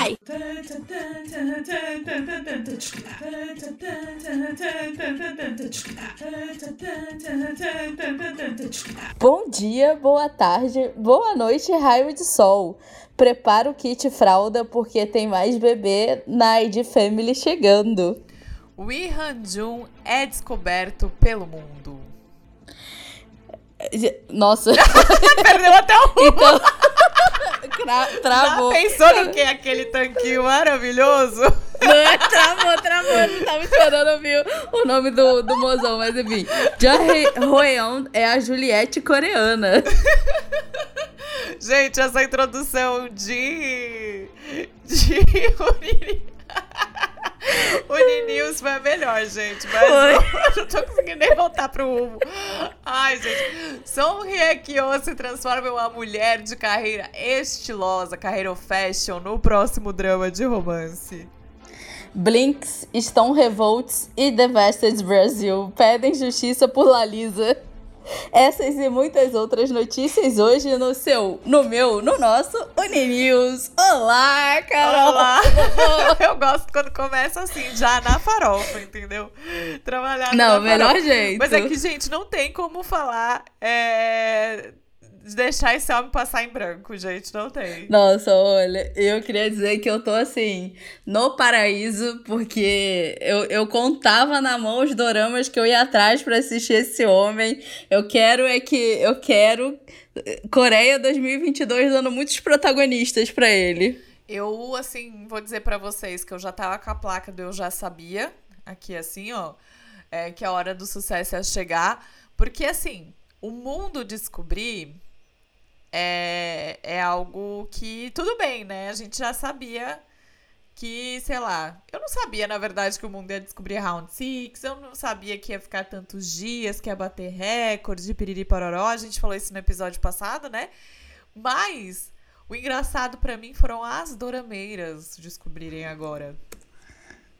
Vai! Bom dia, boa tarde, boa noite, raio de sol. Prepara o kit fralda porque tem mais bebê na ID Family chegando. O Jun é descoberto pelo mundo. Nossa. Perdeu até o rumo. Então... travou. Já pensou no que é aquele tanquinho maravilhoso? Não, travou, travou. Não tava esperando ouvir o nome do, do mozão, mas enfim. Jang Hoyeon é a Juliette coreana. Gente, essa introdução de. de. O Ninius foi melhor, gente. Mas eu não tô conseguindo nem voltar pro rumo. Ai, gente. Song Hye Kyo se transforma em uma mulher de carreira estilosa, carreira fashion, no próximo drama de romance. Blinks, Stone Revolts e The Vested Brasil pedem justiça por Lalisa. Essas e muitas outras notícias hoje no seu, no meu, no nosso Uninews. Olá, Carol! Olá! Eu gosto quando começa assim, já na farofa, entendeu? Trabalhar Não, melhor farofa. jeito. Mas é que, gente, não tem como falar é, de deixar esse homem passar em branco, gente. Não tem. Nossa, olha, eu queria dizer que eu tô assim, no paraíso, porque eu, eu contava na mão os doramas que eu ia atrás para assistir esse homem. Eu quero é que. Eu quero. Coreia 2022 dando muitos protagonistas para ele. Eu, assim, vou dizer para vocês que eu já tava com a placa do Eu Já Sabia, aqui assim, ó, é, que a hora do sucesso ia chegar. Porque, assim, o mundo descobrir é, é algo que, tudo bem, né? A gente já sabia que, sei lá, eu não sabia, na verdade, que o mundo ia descobrir Round Six, eu não sabia que ia ficar tantos dias, que ia bater recordes de piriri pororó, a gente falou isso no episódio passado, né? Mas o engraçado para mim foram as dorameiras descobrirem agora.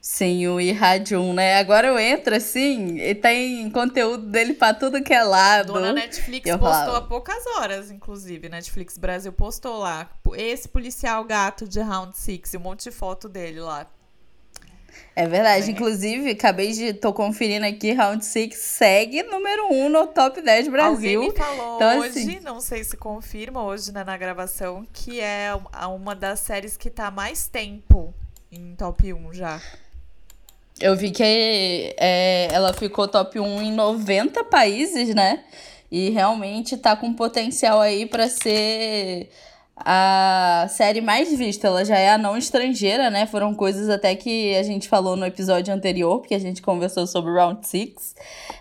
Sim, o Irradium, né? Agora eu entro assim e tem conteúdo dele pra tudo que é lado. Dona Netflix postou falo. há poucas horas, inclusive. Netflix Brasil postou lá. Esse policial gato de Round Six e um monte de foto dele lá. É verdade. É. Inclusive, acabei de. tô conferindo aqui, Round Six segue número 1 um no top 10 Brasil. Alguém me falou então, hoje, assim... não sei se confirma hoje né, na gravação, que é uma das séries que tá mais tempo em top 1 já. Eu vi que é, ela ficou top 1 em 90 países, né? E realmente tá com potencial aí para ser a série mais vista. Ela já é a não estrangeira, né? Foram coisas até que a gente falou no episódio anterior, porque a gente conversou sobre Round 6.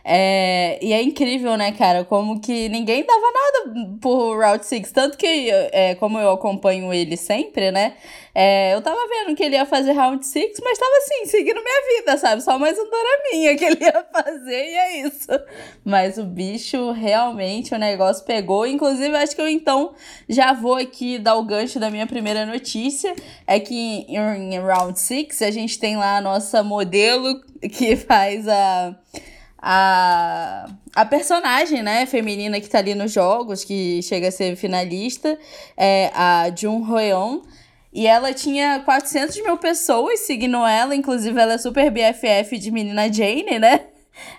É, e é incrível, né, cara? Como que ninguém dava nada por Round 6. Tanto que, é, como eu acompanho ele sempre, né? É, eu tava vendo que ele ia fazer Round 6, mas tava assim, seguindo minha vida, sabe? Só mais um doraminha que ele ia fazer e é isso. Mas o bicho, realmente, o negócio pegou. Inclusive, acho que eu então já vou aqui dar o gancho da minha primeira notícia. É que em, Round 6 a gente tem lá a nossa modelo que faz a a, a personagem, né, feminina que tá ali nos jogos, que chega a ser finalista, é a Jun Hoyeon. E ela tinha 400 mil pessoas seguindo ela, inclusive ela é super BFF de menina Jane, né?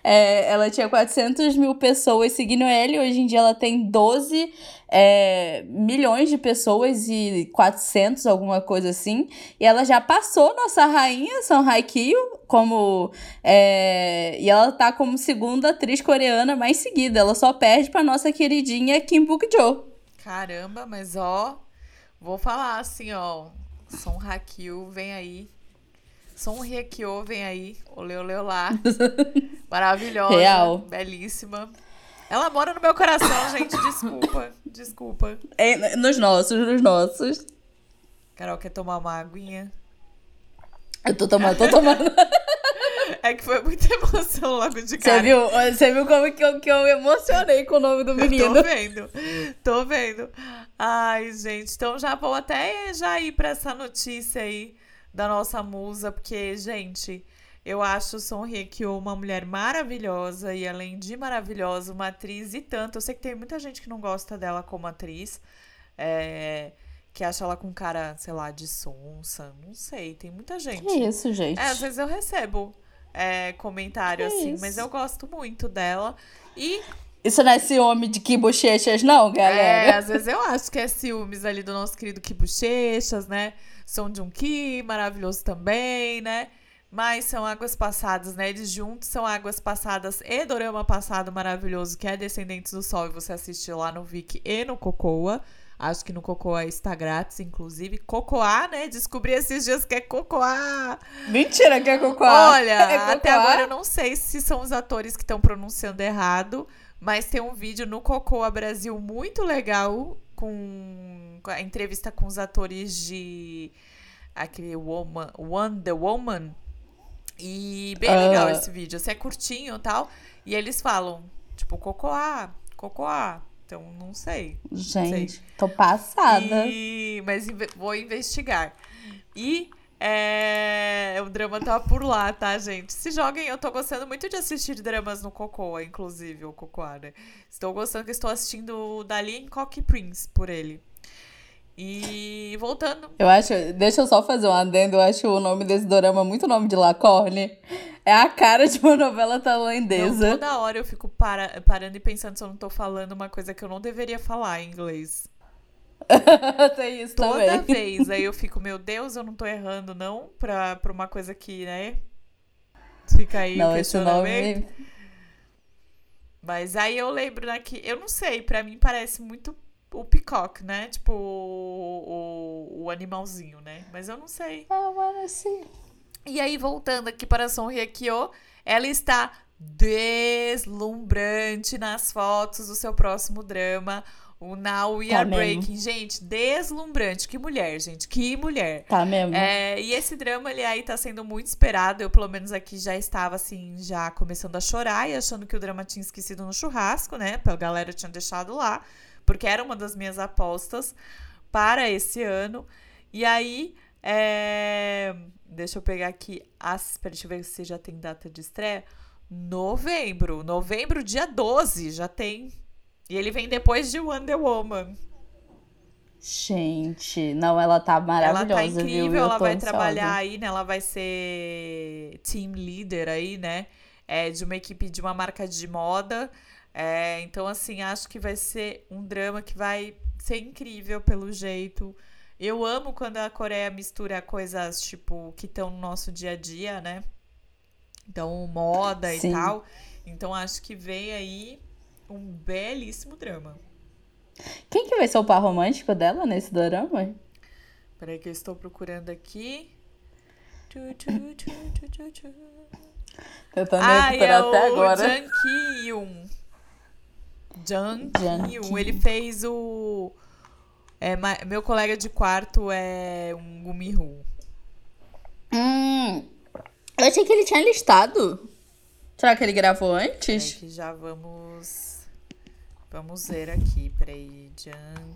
É, ela tinha 400 mil pessoas seguindo ela e hoje em dia ela tem 12 é, milhões de pessoas e 400, alguma coisa assim. E ela já passou nossa rainha, São Kyo, como. É, e ela tá como segunda atriz coreana mais seguida. Ela só perde pra nossa queridinha Kim Buk-jo. Caramba, mas ó, vou falar assim, ó. Song Kyo vem aí Som Riekyo vem aí, olê, olê, olá. Maravilhosa, Real. belíssima. Ela mora no meu coração, gente, desculpa, desculpa. É, nos nossos, nos nossos. Carol, quer tomar uma aguinha? Eu tô tomando, tô tomando. É que foi muita emoção logo de cara. Você viu, você viu como que eu, que eu emocionei com o nome do menino? tô vendo, tô vendo. Ai, gente, então já vou até já ir pra essa notícia aí da nossa musa, porque, gente, eu acho Son Hye-kyo uma mulher maravilhosa e, além de maravilhosa, uma atriz e tanto. Eu sei que tem muita gente que não gosta dela como atriz. É... que acha ela com cara, sei lá, de sonsa. Não sei, tem muita gente. Que isso, gente? É, às vezes eu recebo é, comentário Que assim, isso? mas eu gosto muito dela. E Isso não é ciúme de que bochechas, não, é, galera? às vezes eu acho que é ciúmes ali do nosso querido Ki Bochechas, né? Som de um Ki, maravilhoso também, né? Mas são águas passadas, né? Eles juntos são águas passadas e dorama passado maravilhoso, que é Descendentes do Sol, e você assistiu lá no Viki e no Cocoa. Acho que no Cocoa está grátis, inclusive. Cocoa, né? Descobri esses dias que é Cocoa. Mentira, que é cocô. Olha, É até cocô? agora eu não sei se são os atores que estão pronunciando errado, mas tem um vídeo no Cocoa Brasil muito legal com a entrevista com os atores de aquele Woman, Wonder Woman. E bem Ah. legal esse vídeo. Assim, é curtinho e tal. E eles falam, tipo, Cocoa, Cocoa. Então, não sei. Gente, tô passada. E- mas vou investigar. E é, o drama tá por lá, tá, gente? Se joguem, eu tô gostando muito de assistir dramas no Cocoa, inclusive, o Cocoa, né? Estou gostando que estou assistindo o Dali em Cocky Prince por ele. E voltando. Eu acho, deixa eu só fazer um adendo, eu acho o nome desse dorama muito nome de Lacorne. É a cara de uma novela Não, tailandesa. toda hora eu fico para- parando e pensando se eu não tô falando uma coisa que eu não deveria falar em inglês. Tem isso Toda também. vez. Aí eu fico, meu Deus, eu não tô errando, não? Pra, pra uma coisa que, né? Fica aí o Não, esse questionamento. nome. Mas aí eu lembro, né, que eu não sei, pra mim parece muito o peacock, né? Tipo, o, o, o animalzinho, né? Mas eu não sei. Ah, mano, assim. E aí, voltando aqui para Son Hyekyo, ela está deslumbrante nas fotos do seu próximo drama, o Now We Tá Are mesmo. Breaking. Gente, deslumbrante. Que mulher, gente. Que mulher. Tá mesmo? É, e esse drama, ele aí tá sendo muito esperado. Eu, pelo menos aqui, já estava, assim, já começando a chorar e achando que o drama tinha esquecido no churrasco, né? A galera tinha deixado lá, porque era uma das minhas apostas para esse ano. E aí, é, deixa eu pegar aqui as. Deixa eu ver se já tem data de estreia. Novembro. Novembro, dia 12, já tem. E ele vem depois de Wonder Woman. Gente, não, ela tá Ela maravilhosa, tá viu? incrível, Eu ela vai ansiosa. trabalhar aí, né? Ela vai ser team leader aí, né? É, de uma equipe de uma marca de moda. É, então, assim, acho que vai ser um drama que vai ser incrível pelo jeito. Eu amo quando a Coreia mistura coisas, tipo, que estão no nosso dia a dia, né? Então, moda Sim. e tal. Então, acho que vem aí um belíssimo drama. Quem que vai ser o par romântico dela nesse dorama? Peraí que eu estou procurando aqui. Tu, tu, tu. Eu Ah, tô é até agora. Jang Ki-yoon. Jang. Ki. Ele fez o... É, meu colega de quarto é um Gumihu. Hum, eu achei que ele tinha listado. Será que ele gravou antes? que já vamos... Vamos ver aqui. Peraí. Jang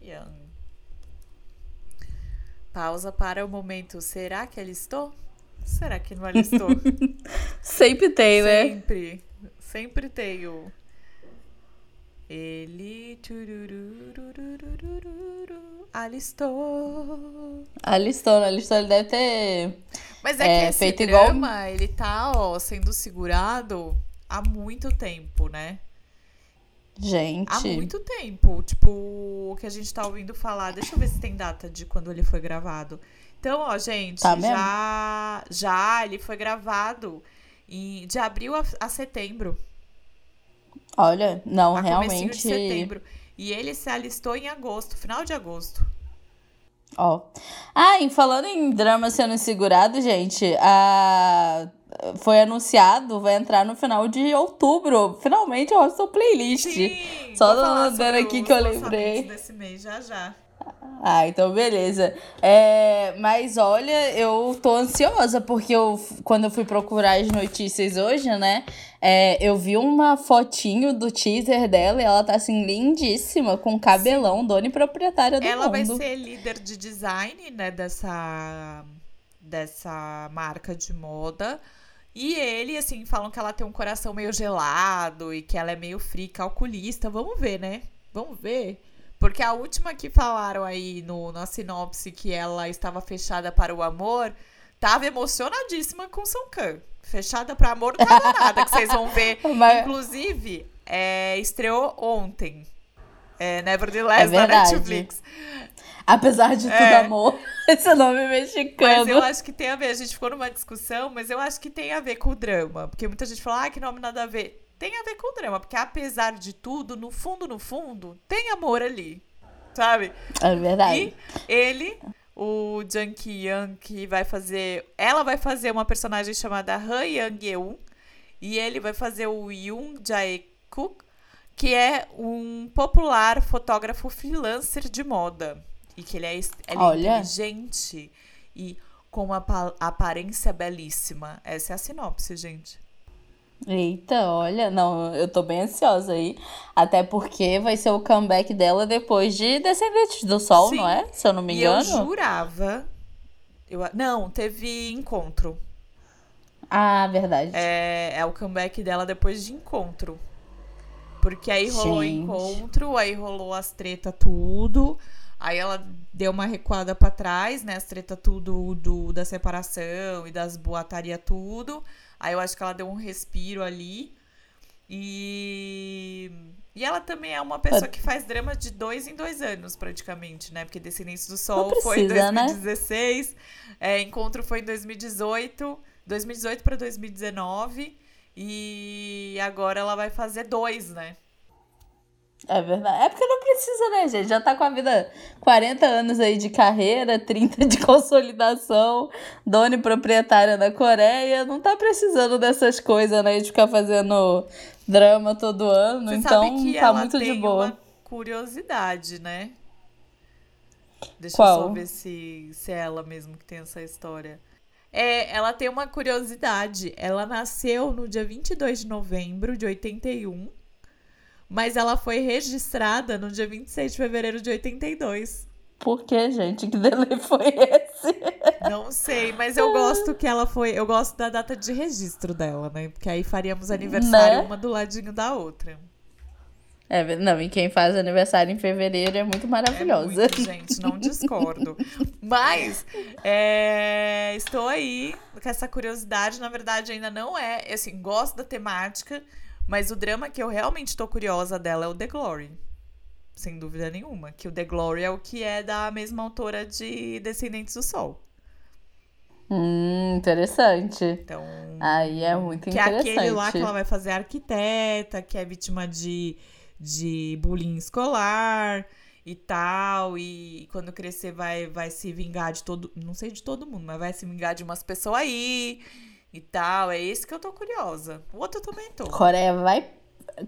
Ki-yoon. Pausa para o momento. Será que alistou? Será que não alistou? Sempre tem, né? Sempre. Sempre tem o. Ele. Alistou. A listona, a listona ele deve ter. Mas é, É, que esse feito igual- drama, ele tá, ó, sendo segurado há muito tempo, né? Gente. Há muito tempo. Tipo, o que a gente tá ouvindo falar. Deixa eu ver se tem data de quando ele foi gravado. Então, ó, gente, Tá já, já ele foi gravado em, de abril a, a setembro. Olha, não, a comecinho de realmente. setembro. E ele se alistou em agosto, final de agosto. Ó. Ah, e falando em drama sendo segurado, gente, a... foi anunciado, vai entrar no final de outubro. Finalmente, ó, sua playlist. Só vou falar dando aqui que eu lembrei. desse mês já já. Ah, então beleza. É, mas olha, eu tô ansiosa, porque eu, quando eu fui procurar as notícias hoje, né? é, eu vi uma fotinho do teaser dela e ela tá assim, lindíssima, com cabelão, dona e proprietária do Ela vai mundo. ser líder de design, né, dessa, dessa marca de moda. E ele, assim, falam que ela tem um coração meio gelado e que ela é meio fria, calculista. Vamos ver, né? Vamos ver. Porque a última que falaram aí no, na sinopse que ela estava fechada para o amor, tava emocionadíssima com São Khan. Fechada para amor não tava nada, que vocês vão ver. Mas... Inclusive, é, estreou ontem. É, Nevertheless, é da Netflix. Apesar de tudo, é. amor. Esse nome mexicano. Mas eu acho que tem a ver. A gente ficou numa discussão, mas eu acho que tem a ver com o drama. Porque muita gente fala, ah, que nome nada a ver. Tem a ver com o drama. Porque apesar de tudo, no fundo, no fundo, tem amor ali. Sabe? É verdade. E ele, o Jung Ki-young, que vai fazer. Ela vai fazer uma personagem chamada Han Yang-eun. E ele vai fazer o Yoon Jae-kook, que é um popular fotógrafo freelancer de moda. E que ele é, ele é inteligente e com uma aparência belíssima. Essa é a sinopse, gente. Eita, olha, não, eu tô bem ansiosa aí. Até porque vai ser o comeback dela depois de Descendentes do Sol, Sim. não é? Se eu não me engano. E eu jurava. Eu, não, teve encontro. Ah, verdade. É, é o comeback dela depois de encontro. Porque aí rolou Gente. encontro, aí rolou as treta tudo. Aí ela deu uma recuada para trás, né? As treta tudo do, da separação e das boataria tudo. Aí eu acho que ela deu um respiro ali. E. E ela também é uma pessoa que faz drama de dois em dois anos, praticamente, né? Porque Descendentes do Sol precisa, foi em 2016, né? é, Encontro foi em 2018, 2018 para 2019. E agora ela vai fazer dois, né? É verdade. É porque não precisa, né, gente? Já tá com a vida 40 anos aí de carreira, 30 de consolidação, dona e proprietária da Coreia. Não tá precisando dessas coisas, né? De ficar fazendo drama todo ano. Você então tá muito de boa. Uma curiosidade, né? Deixa Qual? eu só ver se, se é ela mesmo que tem essa história. É, ela tem uma curiosidade. Ela nasceu no dia 22 de novembro de 81 mas ela foi registrada no dia 26 de fevereiro de 82. Por que, gente? Que delay foi esse? Não sei, mas eu gosto que ela foi. Eu gosto da data de registro dela, né? Porque aí faríamos aniversário né? uma do ladinho da outra. É, não, e quem faz aniversário em fevereiro é muito maravilhosa. É muito, gente, não discordo. Mas é, estou aí com essa curiosidade. Na verdade, ainda não é. Assim, gosto da temática, mas o drama que eu realmente tô curiosa dela é o The Glory. Sem dúvida nenhuma. Que o The Glory é o que é da mesma autora de Descendentes do Sol. Hum, interessante. Então. Aí é muito que interessante. Que é aquele lá que ela vai fazer arquiteta, que é vítima de, de bullying escolar e tal. E quando crescer vai, vai se vingar de todo. Não sei de todo mundo, mas vai se vingar de umas pessoas aí e tal. É esse que eu tô curiosa. O outro eu também tô. Coreia vai.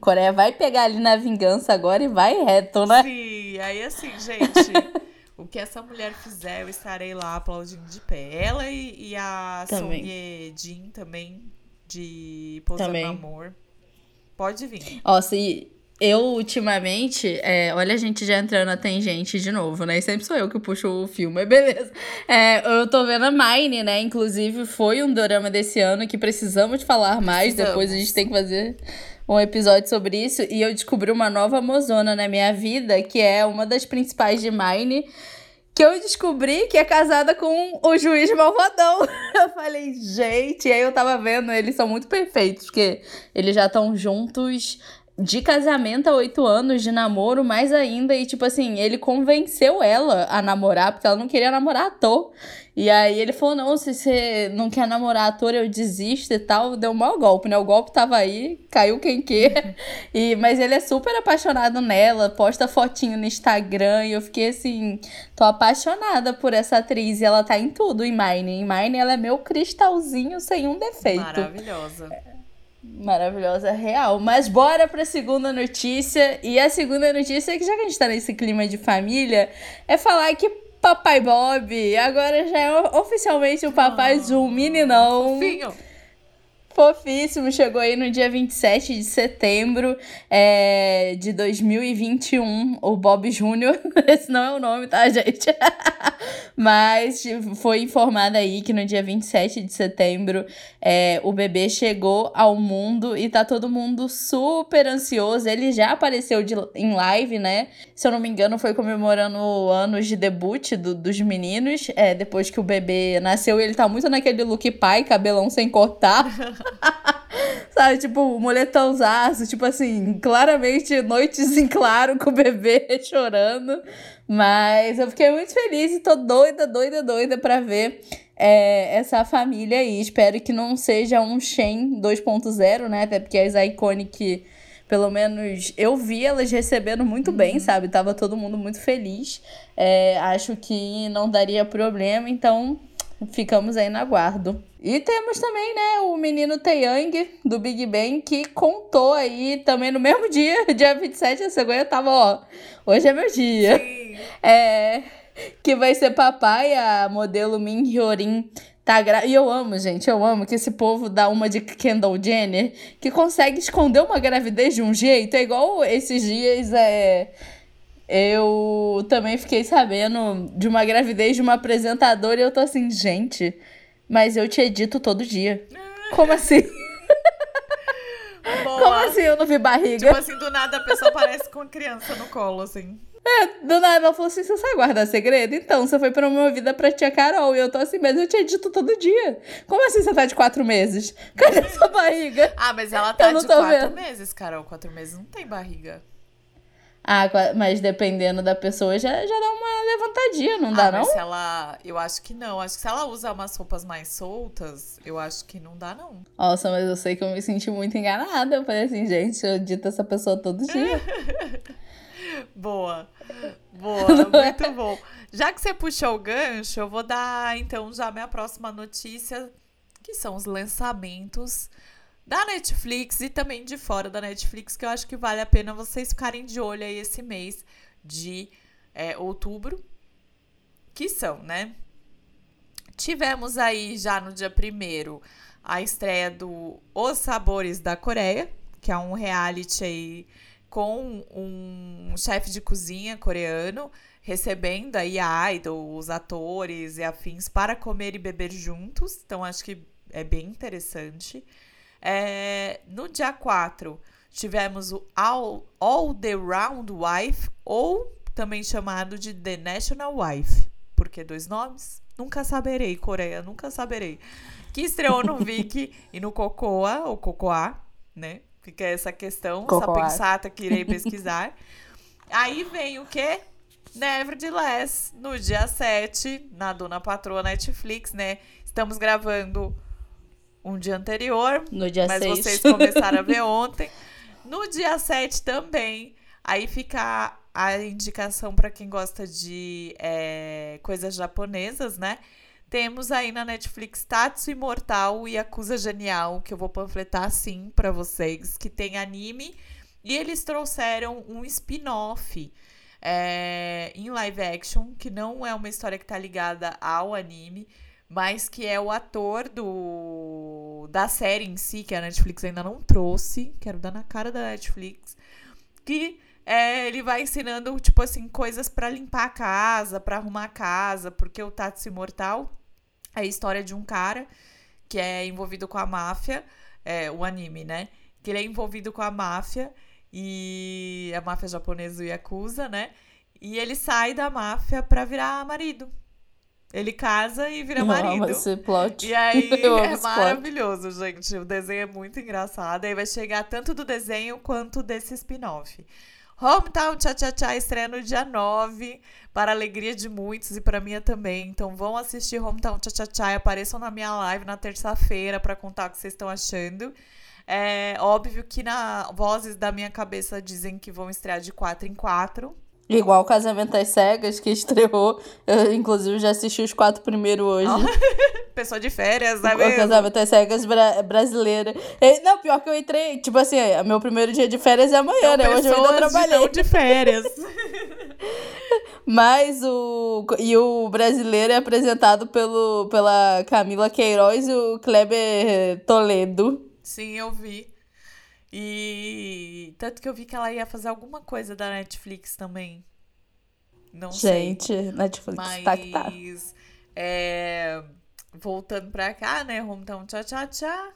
Coreia vai pegar ali na vingança agora e vai reto, né? Sim, aí assim, gente. o que essa mulher fizer, eu estarei lá aplaudindo de pé. Ela e, e a também. Sonye Jin também, de Pousando Amor. Pode vir. Ó, se, eu, ultimamente, é, olha a gente já entrando a tangente de novo, né? E sempre sou eu que puxo o filme, mas beleza. É, eu tô vendo a Mine, né? Inclusive, foi um dorama desse ano que precisamos falar mais. Precisamos. Depois a gente tem que fazer um episódio sobre isso. E eu descobri uma nova mozona na minha vida, que é uma das principais de Mine que eu descobri que é casada com o juiz malvadão. Eu falei, gente, e aí eu tava vendo, eles são muito perfeitos, porque eles já estão juntos de casamento a oito anos, de namoro, mais ainda. E, tipo assim, ele convenceu ela a namorar, porque ela não queria namorar ator. E aí ele falou: não, se você não quer namorar ator, eu desisto e tal. Deu um mau golpe, né? O golpe tava aí, caiu quem quer. E, mas ele é super apaixonado nela, posta fotinho no Instagram. E eu fiquei assim: tô apaixonada por essa atriz. E ela tá em tudo, em Mine. Em Mine, ela é meu cristalzinho sem um defeito. Maravilhosa. Maravilhosa, real. Mas bora pra segunda notícia. E a segunda notícia é que já que a gente tá nesse clima de família, é falar que Papai Bob agora já é oficialmente o papai oh, de um meninão. Fofinho. Fofíssimo, chegou aí no dia 27 de setembro é, de 2021, o Bob Júnior. Esse não é o nome, tá, gente? Mas foi informado aí que no dia 27 de setembro é, o bebê chegou ao mundo e tá todo mundo super ansioso. Ele já apareceu de, em live, né? Se eu não me engano, foi comemorando anos de debut do, dos meninos. É, depois que o bebê nasceu, ele tá muito naquele look pai, cabelão sem cortar. Sabe, tipo, moletãozaço, tipo assim, claramente noites em claro com o bebê chorando. Mas eu fiquei muito feliz e tô doida, doida, doida pra ver é, essa família aí. Espero que não seja um Shen 2.0, né? Até porque as Iconic, pelo menos eu vi elas recebendo muito uhum. bem, sabe? Tava todo mundo muito feliz. É, acho que não daria problema, então ficamos aí na guardo. E temos também, né, o menino Taeyang, do Big Bang, que contou aí também no mesmo dia, dia 27, a cegonha tava, ó, hoje é meu dia. Sim. É, que vai ser papai, a modelo Min Hyorin tá gra... E eu amo, gente, eu amo que esse povo dá uma de Kendall Jenner, que consegue esconder uma gravidez de um jeito, é igual esses dias, é eu também fiquei sabendo de uma gravidez de uma apresentadora e eu tô assim, gente, mas eu te edito todo dia. Como assim? Boa. Como assim eu não vi barriga? Tipo assim, do nada a pessoa aparece com a criança no colo, assim. É, do nada ela falou assim: você sabe guardar segredo? Então, você foi promovida pra tia Carol. E eu tô assim, mas eu te edito todo dia. Como assim você tá de quatro meses? Cadê sua barriga? Ah, mas ela tá de quatro vendo. meses, Carol. Quatro meses não tem barriga. Ah, mas dependendo da pessoa já, já dá uma levantadinha, não ah, dá, não? Se ela. Eu acho que não. Acho que se ela usa umas roupas mais soltas, eu acho que não dá, não. Nossa, mas eu sei que eu me senti muito enganada. Eu falei assim, gente, eu dito essa pessoa todo dia. Boa. Boa, muito bom. Já que você puxou o gancho, eu vou dar então já minha próxima notícia, que são os lançamentos da Netflix e também de fora da Netflix, que eu acho que vale a pena vocês ficarem de olho aí esse mês de é, outubro, que são, né? Tivemos aí já no dia primeiro a estreia do Os Sabores da Coreia, que é um reality aí com um chefe de cozinha coreano recebendo aí idols, atores e afins para comer e beber juntos. Então acho que é bem interessante. É, no dia 4, tivemos o All, All the Round Wife, ou também chamado de The National Wife. Por que dois nomes? Nunca saberei, Coreia, nunca saberei. Que estreou no Viki e no Cocoa, ou Cocoa, né? Fica essa questão, Cocoa. essa pensata que irei pesquisar. Aí vem o quê? Nevertheless, no dia 7, na Dona Patroa Netflix, né? Estamos gravando um dia anterior. No dia mas 6. vocês começaram a ver ontem. No dia 7 também. Aí fica a indicação para quem gosta de é, coisas japonesas, né? Temos aí na Netflix Tatsu Imortal e Acusa Genial, que eu vou panfletar assim para vocês, que tem anime. E eles trouxeram um spin-off é, em live action, que não é uma história que tá ligada ao anime, mas que é o ator do da série em si, que a Netflix ainda não trouxe, quero dar na cara da Netflix, que é, ele vai ensinando, tipo assim, coisas para limpar a casa, para arrumar a casa, porque o Tatsu Imortal é a história de um cara que é envolvido com a máfia, é, o anime, né? Que ele é envolvido com a máfia e a máfia japonesa o Yakuza, né? E ele sai da máfia pra virar marido. Ele casa e vira marido. esse plot. E aí é maravilhoso, plot. gente. O desenho é muito engraçado. Aí vai chegar tanto do desenho quanto desse spin-off. Hometown Tcha Tcha Tcha estreia no dia 9, para a alegria de muitos e para minha também. Então vão assistir Hometown Tcha Tcha Tcha e apareçam na minha live na terça-feira para contar o que vocês estão achando. É óbvio que na vozes da minha cabeça dizem que vão estrear de 4 em 4. Igual o Casamento às Cegas, que estreou. Eu, inclusive, já assisti os quatro primeiros hoje. Pessoa de férias, né? O Casamento às Cegas bra brasileira. E, não, pior que eu entrei. Tipo assim, meu primeiro dia de férias é amanhã, então, né? Hoje eu ainda trabalhei. de férias. Mas o. E o brasileiro é apresentado pelo, pela Camila Queiroz e o Kleber Toledo. Sim, eu vi. E tanto que eu vi que ela ia fazer alguma coisa da Netflix também. Não Gente, sei. Netflix Mas, tá que tá. é, voltando pra cá, né? Hometown Tchá Tchá Tchá.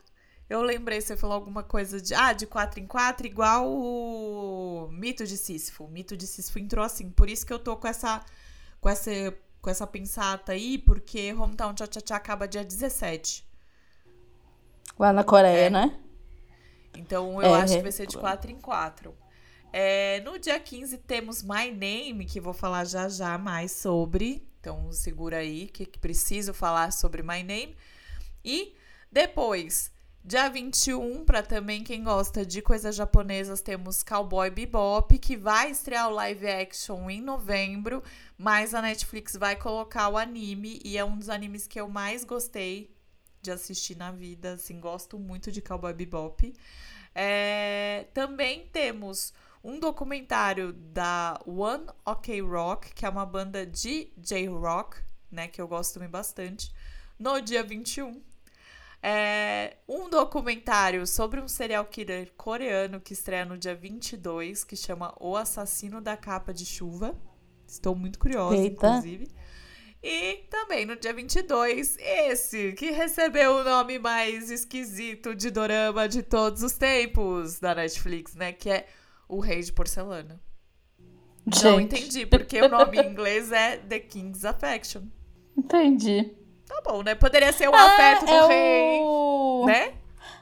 Eu lembrei, você falou alguma coisa de. Ah, de 4 em 4, igual o Mito de Sísifo. O Mito de Sísifo entrou assim. Por isso que eu tô com essa. Com essa, com essa pensata aí, porque Hometown Tchá Tchá Tchá acaba dia 17. Lá na Coreia, É. né? Então eu É, acho que é. vai ser de 4 em 4. É, no dia 15 temos My Name, que vou falar já já mais sobre. Então segura aí que, que preciso falar sobre My Name. E depois, dia 21, para também quem gosta de coisas japonesas, temos Cowboy Bebop, que vai estrear o live action em novembro, mas a Netflix vai colocar o anime e é um dos animes que eu mais gostei de assistir na vida, assim, gosto muito de Cowboy Bebop. É, também temos um documentário da One Ok Rock, que é uma banda de J-Rock, né, que eu gosto também bastante, no dia 21. É, um documentário sobre um serial killer coreano que estreia no dia 22, que chama O Assassino da Capa de Chuva. Estou muito curiosa, Eita. inclusive. E também no dia 22, esse que recebeu o nome mais esquisito de dorama de todos os tempos da Netflix, né? Que é O Rei de Porcelana. Não Gente, entendi, porque o nome em inglês é The King's Affection. entendi. Tá bom, né? Poderia ser o afeto do é rei, o... né?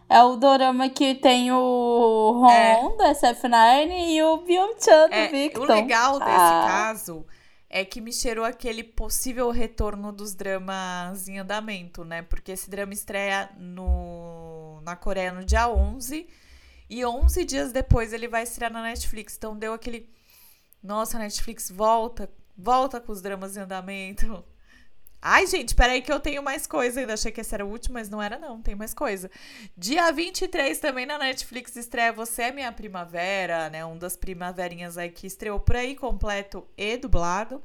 É o dorama que tem o Ron É. da SF9 e o Byung-chan do É, Victor. o legal desse Ah. caso é que me cheirou aquele possível retorno dos dramas em andamento, né? Porque esse drama estreia no, na Coreia no dia 11 e 11 dias depois ele vai estrear na Netflix. Então deu aquele. Nossa, Netflix volta, volta com os dramas em andamento. Ai, gente, peraí que eu tenho mais coisa ainda. Achei que esse era o último, mas não era não, tem mais coisa. Dia 23 também na Netflix estreia Você é Minha Primavera, né? Um das primaverinhas aí que estreou por aí, completo e dublado.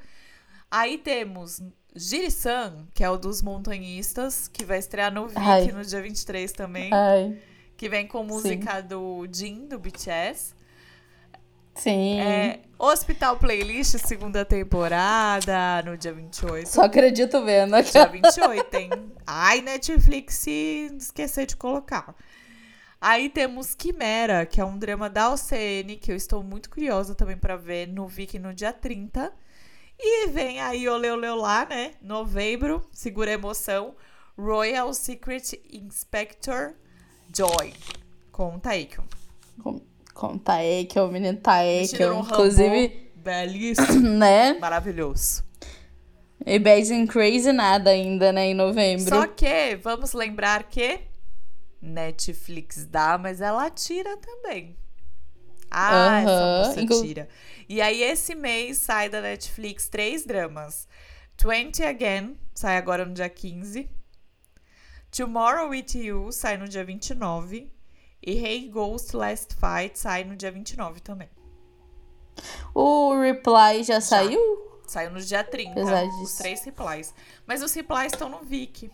Aí temos Giri-san, que é o dos montanhistas, que vai estrear no Ai. no dia 23 também. Ai, Que vem com música do Jin, do BTS. Sim. É, Hospital Playlist, segunda temporada, no dia 28. Só acredito vendo. Dia 28, hein? Ai, Netflix se esquecer de colocar. Aí temos Quimera, que é um drama da OCN, que eu estou muito curiosa também pra ver no Viki no dia 30. E vem aí Olê Olê Olá, né? Novembro, segura a emoção. Royal Secret Inspector Joy, com o Taekyon. Com, Taek, o menino Taek. Vestido no Inclusive, belíssimo, né? maravilhoso. E Bad and Crazy nada ainda, né? Em novembro. Só que vamos lembrar que Netflix dá, mas ela tira também. Ah, essa Aham, moça inclu- tira. E aí, esse mês sai da Netflix três dramas. 20 Again, sai agora no dia 15. Tomorrow With You, sai no dia 29. E Hey Ghost Last Fight, sai no dia 29 também. O Reply já saiu? Saiu no dia 30, Apesar os três replies. Mas os replies estão no Viki.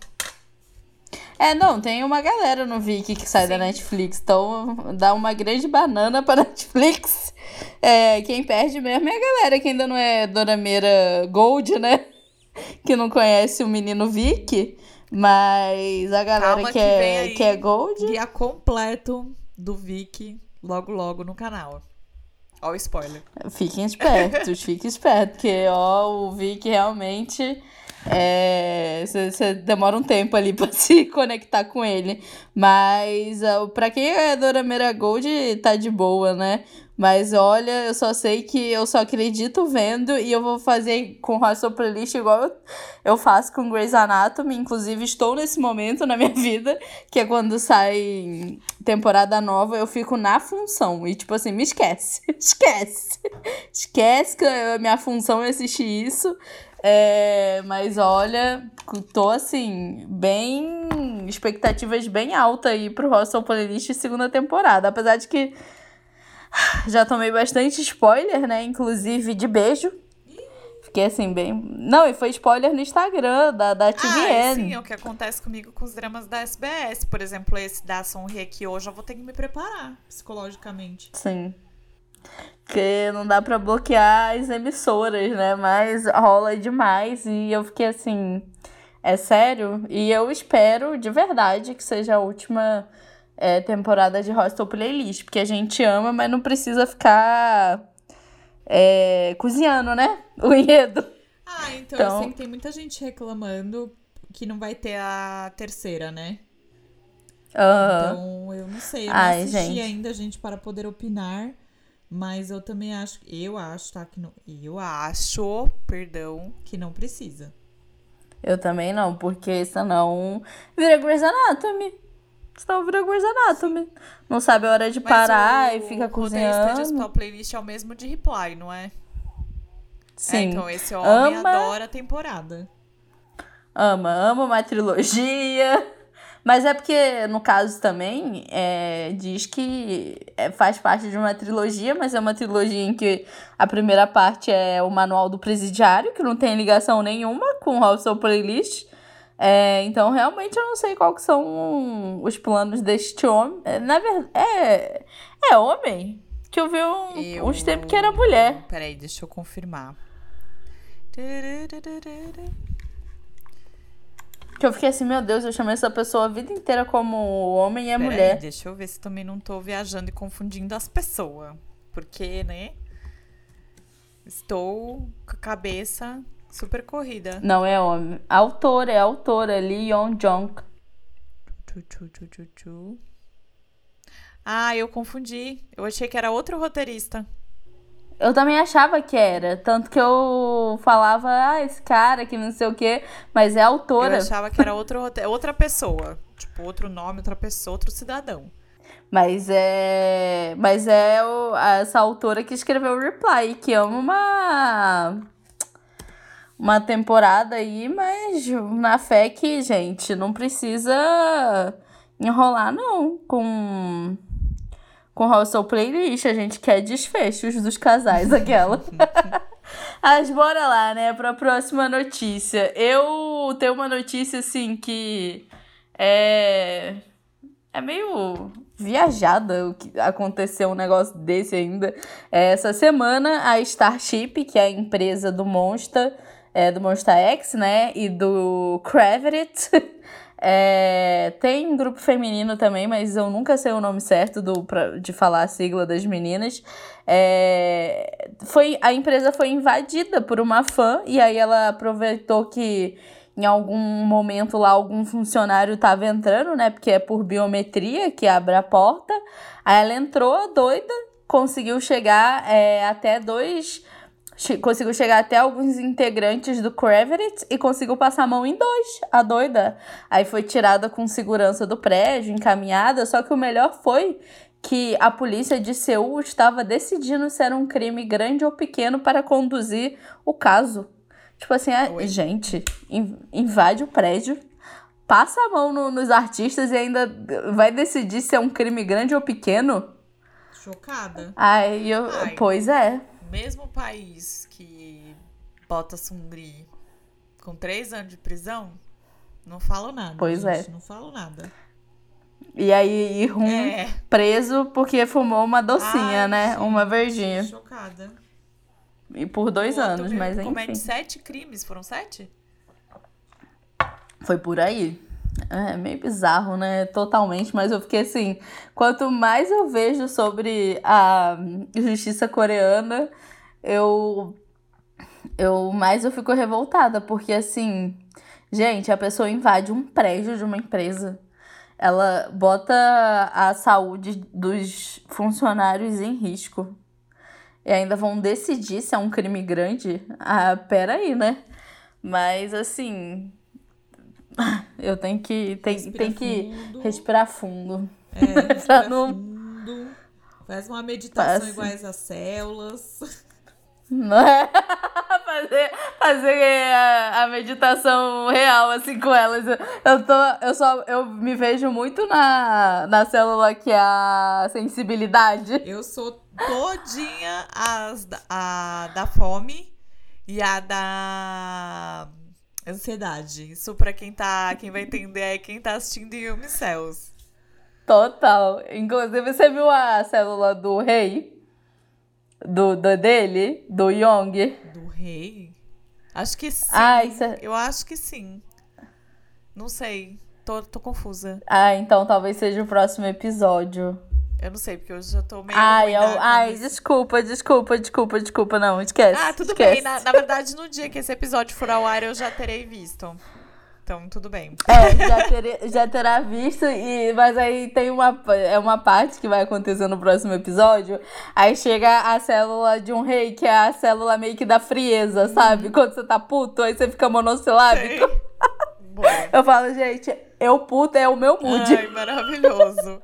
É, não, tem uma galera no Viki que sai da Sim. Netflix. Então, dá uma grande banana pra Netflix. É, quem perde mesmo é a galera que ainda não é dorameira Gold, né? Que não conhece o menino Vicky. Mas a galera que, que é, que é Gold. Guia completo do Viki logo logo no canal. Ó o spoiler. Fiquem espertos, fiquem espertos, porque ó, o Vic realmente você demora um tempo ali pra se conectar com ele. Mas ó, pra quem é Dorameira Gold, tá de boa, né? Mas olha, eu só sei que eu só acredito vendo e eu vou fazer com Hostel Playlist igual eu, eu faço com Grey's Anatomy. Inclusive, estou nesse momento na minha vida, que é quando sai temporada nova, eu fico na função. E tipo assim, me esquece. Esquece. Esquece que a minha função é assistir isso. É, mas olha, tô assim, bem. expectativas bem altas aí pro Hostel Playlist segunda temporada. Apesar de que já tomei bastante spoiler, né? Inclusive de beijo. Fiquei assim, bem. Não, e foi spoiler no Instagram da, da TVN. Ah, sim, é o que acontece comigo com os dramas da SBS. Por exemplo, esse da Sonri aqui hoje, eu vou ter que me preparar psicologicamente. Sim. Porque não dá pra bloquear as emissoras, né? Mas rola demais. E eu fiquei assim. É sério? E eu espero de verdade que seja a última é, temporada de Hostel Playlist. Porque a gente ama, mas não precisa ficar é, cozinhando, né? O enredo. Ah, então, então eu sei que tem muita gente reclamando que não vai ter a terceira, né? Então, eu não sei, eu Ai, não assisti gente. ainda, gente, para poder opinar. Mas eu também acho, eu acho, tá? Que não, eu acho, perdão, que não precisa. Eu também não, porque senão vira Grey's Anatomy. Senão vira Grey's Anatomy. Não sabe a hora de Mas parar o, e fica cozinhando. O de Playlist é o mesmo de Reply, não é? Sim. É, então esse homem ama, adora a temporada. Ama, ama uma trilogia. Mas é porque, no caso também, é, diz que é, faz parte de uma trilogia, mas é uma trilogia em que a primeira parte é o Manual do Presidiário, que não tem ligação nenhuma com o Hostel Playlist. É, então, realmente, eu não sei que são os planos deste homem. É, na verdade, é, é homem? Que eu vi um, eu... uns tempos que era mulher. Peraí, deixa eu confirmar. Que eu fiquei assim, meu Deus, eu chamei essa pessoa a vida inteira como homem e é mulher. Aí, deixa eu ver se também não tô viajando e confundindo as pessoas. Porque, né? Estou com a cabeça super corrida. Não é homem. Autora, é autora, Lee Young Jong. Ah, eu confundi. Eu achei que era outro roteirista. Eu também achava que era. Tanto que eu falava, ah, esse cara que não sei o quê, mas é autora. Eu achava que era outro, outra pessoa. Tipo, outro nome, outra pessoa, outro cidadão. Mas é. Mas é o, essa autora que escreveu o Reply, que é uma. Uma temporada aí, mas na fé que, gente, não precisa enrolar, não, com com Hostel Playlist, a gente quer desfechos dos casais, aquela. Mas bora lá, né, pra próxima notícia. Eu tenho uma notícia, assim, que é. É meio viajada o que aconteceu um negócio desse ainda. É, essa semana, a Starship, que é a empresa do Monster, é, do Monster X, né, e do Cravit, É, tem grupo feminino também, mas eu nunca sei o nome certo do, pra, de falar a sigla das meninas. É, foi, a empresa foi invadida por uma fã e aí ela aproveitou que em algum momento lá algum funcionário estava entrando, né? Porque é por biometria que abre a porta. Aí ela entrou doida, conseguiu chegar é, até dois conseguiu chegar até alguns integrantes do Craverit e conseguiu passar a mão em dois, a doida. Aí foi tirada com segurança do prédio, encaminhada, só que o melhor foi que a polícia de Seul estava decidindo se era um crime grande ou pequeno para conduzir o caso. Tipo assim, a, gente, invade o prédio, passa a mão no, nos artistas e ainda vai decidir se é um crime grande ou pequeno. Chocada. Aí eu, Ai. pois é mesmo país que bota Sungri com três anos de prisão, não falo nada. Pois gente, é. Não falo nada. E aí, Irrum é. preso porque fumou uma docinha, Ai, né? Gente, uma verdinha. Chocada. E por dois anos, mas enfim. Comete sete crimes, foram sete? Foi por aí. É meio bizarro, né? Totalmente, mas eu fiquei assim. Quanto mais eu vejo sobre a justiça coreana, eu. Eu mais eu fico revoltada, porque assim. Gente, a pessoa invade um prédio de uma empresa. Ela bota a saúde dos funcionários em risco. E ainda vão decidir se é um crime grande. Ah, peraí, né? Mas assim, eu tenho que, tem, tem que respirar fundo. É, respirar não... fundo. Faz uma meditação Faz... iguais às células. Não é? fazer fazer a, a, meditação real, assim, com elas. Eu, tô, eu, só, eu me vejo muito na, na célula que é a sensibilidade. Eu sou todinha as, a, da fome e a da ansiedade. Isso pra quem tá. Quem vai entender é quem tá assistindo Yumi Cells. Total. Inclusive, você viu a célula do rei? Do, do dele? Do Young? Do rei? Acho que sim. Ah, isso é... Eu acho que sim. Não sei. Tô, tô confusa. Ah, então talvez seja o próximo episódio. Eu não sei, porque eu já tô meio. Ai, eu, ai desculpa, desculpa, desculpa, desculpa, não, esquece. Ah, tudo esquece. bem. Na, na, verdade, no dia que esse episódio for ao ar, eu já terei visto. Então, tudo bem. É, já, terei, já terá visto, e, mas aí tem uma, é uma parte que vai acontecer no próximo episódio. Aí chega a célula de um rei, que é a célula meio que da frieza, sabe? Uhum. Quando você tá puto, aí você fica monossilábico. eu falo, gente, eu puto é o meu mood. Ai, maravilhoso.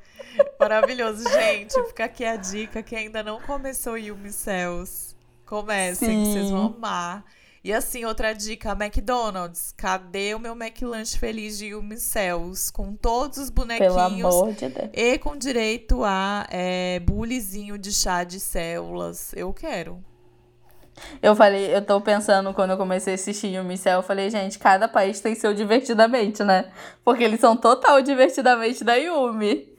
Maravilhoso, gente. Fica aqui a dica que ainda não começou Yumi Cells. Comecem, que vocês vão amar. E assim, outra dica, McDonald's. Cadê o meu McLanche feliz de Yumi Cells? Com todos os bonequinhos. Pelo amor de Deus. E com direito a é, bulizinho de chá de células. Eu quero. Eu falei, eu tô pensando, quando eu comecei a assistir Yumi Cell, eu falei, gente, cada país tem seu divertidamente, né? Porque eles são total divertidamente da Yumi.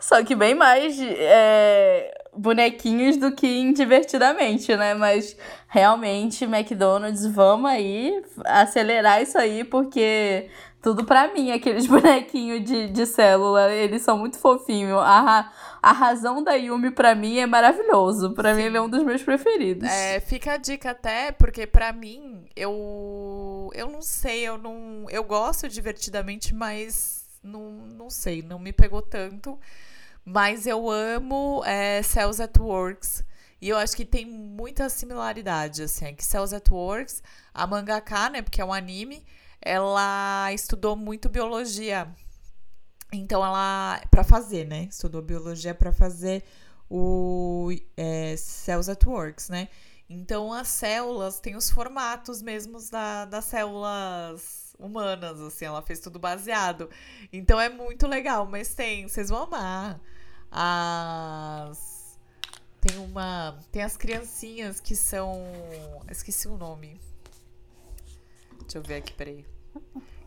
Só que bem mais é, bonequinhos do que divertidamente, né? Mas realmente, McDonald's, vamos aí acelerar isso aí, porque tudo pra mim, aqueles bonequinhos de, de célula, eles são muito fofinhos. A, a razão da Yumi pra mim é maravilhoso. Pra Sim. mim, ele é um dos meus preferidos. É, fica a dica até, porque pra mim, eu. Eu não sei, eu não. Eu gosto divertidamente, mas não, não sei, não me pegou tanto. Mas eu amo é, Cells at Works. E eu acho que tem muita similaridade, assim. É que Cells at Works, a mangaka, né, porque é um anime, ela estudou muito biologia. Então ela, para fazer, né, estudou biologia para fazer o é, Cells at Works, né. Então as células têm os formatos mesmos da, das células humanas, assim, ela fez tudo baseado. Então é muito legal, mas tem, vocês vão amar as tem uma tem as criancinhas que são esqueci o nome. Deixa eu ver aqui peraí.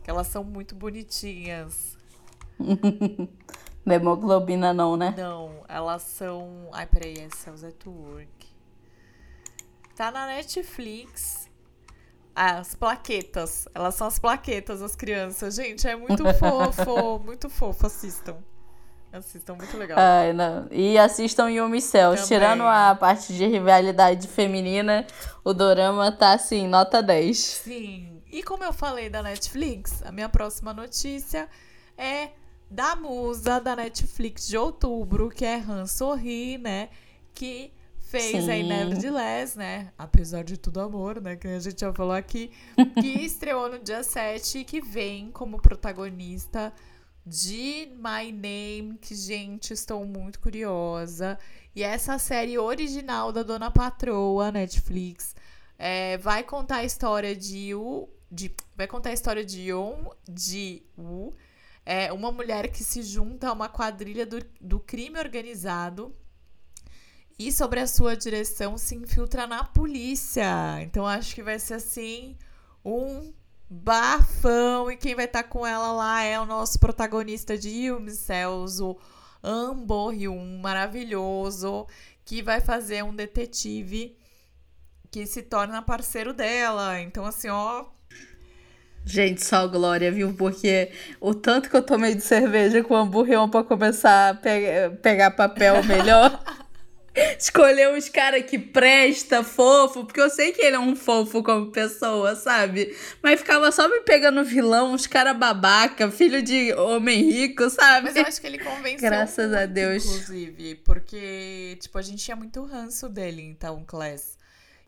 Que elas são muito bonitinhas. Hemoglobina não né? Não elas são ai peraí é Cells at Work tá na Netflix as plaquetas. Elas são as plaquetas as crianças. Gente é muito fofo muito fofo assistam Assistam, muito legal. Ai, não. E assistam Yumi Cells. Tirando a parte de rivalidade feminina, o dorama tá assim, nota 10. Sim. E como eu falei da Netflix, a minha próxima notícia é da musa da Netflix de outubro, que é Han Sorri, né? Que fez Sim. aí Nevertheless, né? Apesar de tudo amor, né? Que a gente já falou aqui. Que estreou no dia 7 e que vem como protagonista de My Name, que, gente, estou muito curiosa. E essa série original da Dona Patroa, Netflix, é, vai contar a história de U. De, vai contar a história de Yon de U, é, uma mulher que se junta a uma quadrilha do, do crime organizado e sobre a sua direção se infiltra na polícia. Então acho que vai ser assim um bafão. E quem vai estar tá com ela lá é o nosso protagonista de Yumi Celso, Ambo Hyun, maravilhoso, que vai fazer um detetive que se torna parceiro dela. Então, assim, ó. Gente, só glória, viu? Porque o tanto que eu tomei de cerveja com Hyun pra começar a pe pegar papel melhor. escolher uns cara que presta, fofo, porque eu sei que ele é um fofo como pessoa, sabe? Mas ficava só me pegando vilão, uns cara babaca, filho de homem rico, sabe? Mas eu acho que ele convenceu Graças muito, a Deus. Inclusive, porque, tipo, a gente tinha muito ranço dele, então, Class.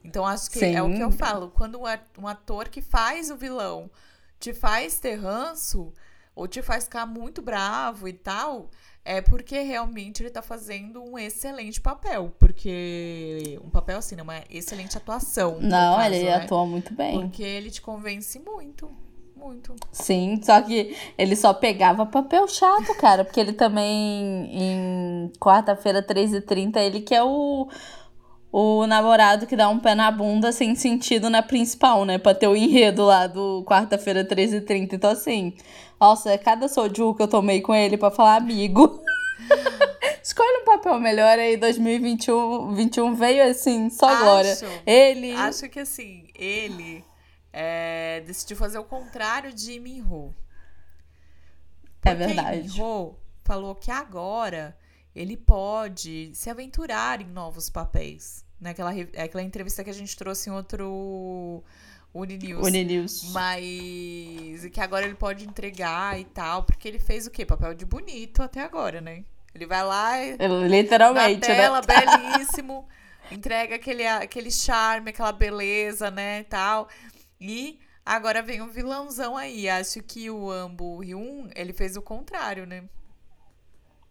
Então, acho que Sim. é o que eu falo. Quando um ator que faz o vilão te faz ter ranço, ou te faz ficar muito bravo e tal, é porque realmente ele tá fazendo um excelente papel. Porque. Um papel assim, né? Uma excelente atuação. Não, caso, ele né? atua muito bem. Porque ele te convence muito. Muito. Sim, só que ele só pegava papel chato, cara. Porque ele também, em quarta-feira, 13h30, ele que é o o namorado que dá um pé na bunda sem sentido na principal, né? Pra ter o enredo lá do quarta-feira 13 e 30. Então, assim, nossa, é cada soju que eu tomei com ele pra falar amigo. Escolhe um papel melhor aí, 2021 21 veio assim, só acho, glória. Ele. Acho que assim, ele é, decidiu fazer o contrário de Minho. É verdade. Minho falou que agora ele pode se aventurar em novos papéis. Naquela é aquela entrevista que a gente trouxe em outro Uninews. Uninews. Mas que agora ele pode entregar e tal, porque ele fez o quê? Papel de bonito até agora, né? Ele vai lá e. Literalmente, na tela, né? belíssimo. entrega aquele, aquele charme, aquela beleza, né? Tal. E agora vem um vilãozão aí. Acho que o Ambu Hyun, ele fez o contrário, né?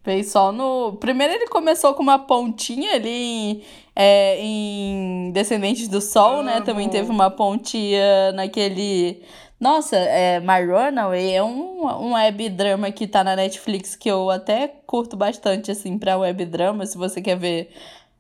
Fez só no. Primeiro ele começou com uma pontinha ali em, é, em Descendentes do Sol, né? Também teve uma pontinha naquele. Nossa, é, My Runaway é um, um web drama que tá na Netflix que eu até curto bastante, assim, pra web drama, se você quer ver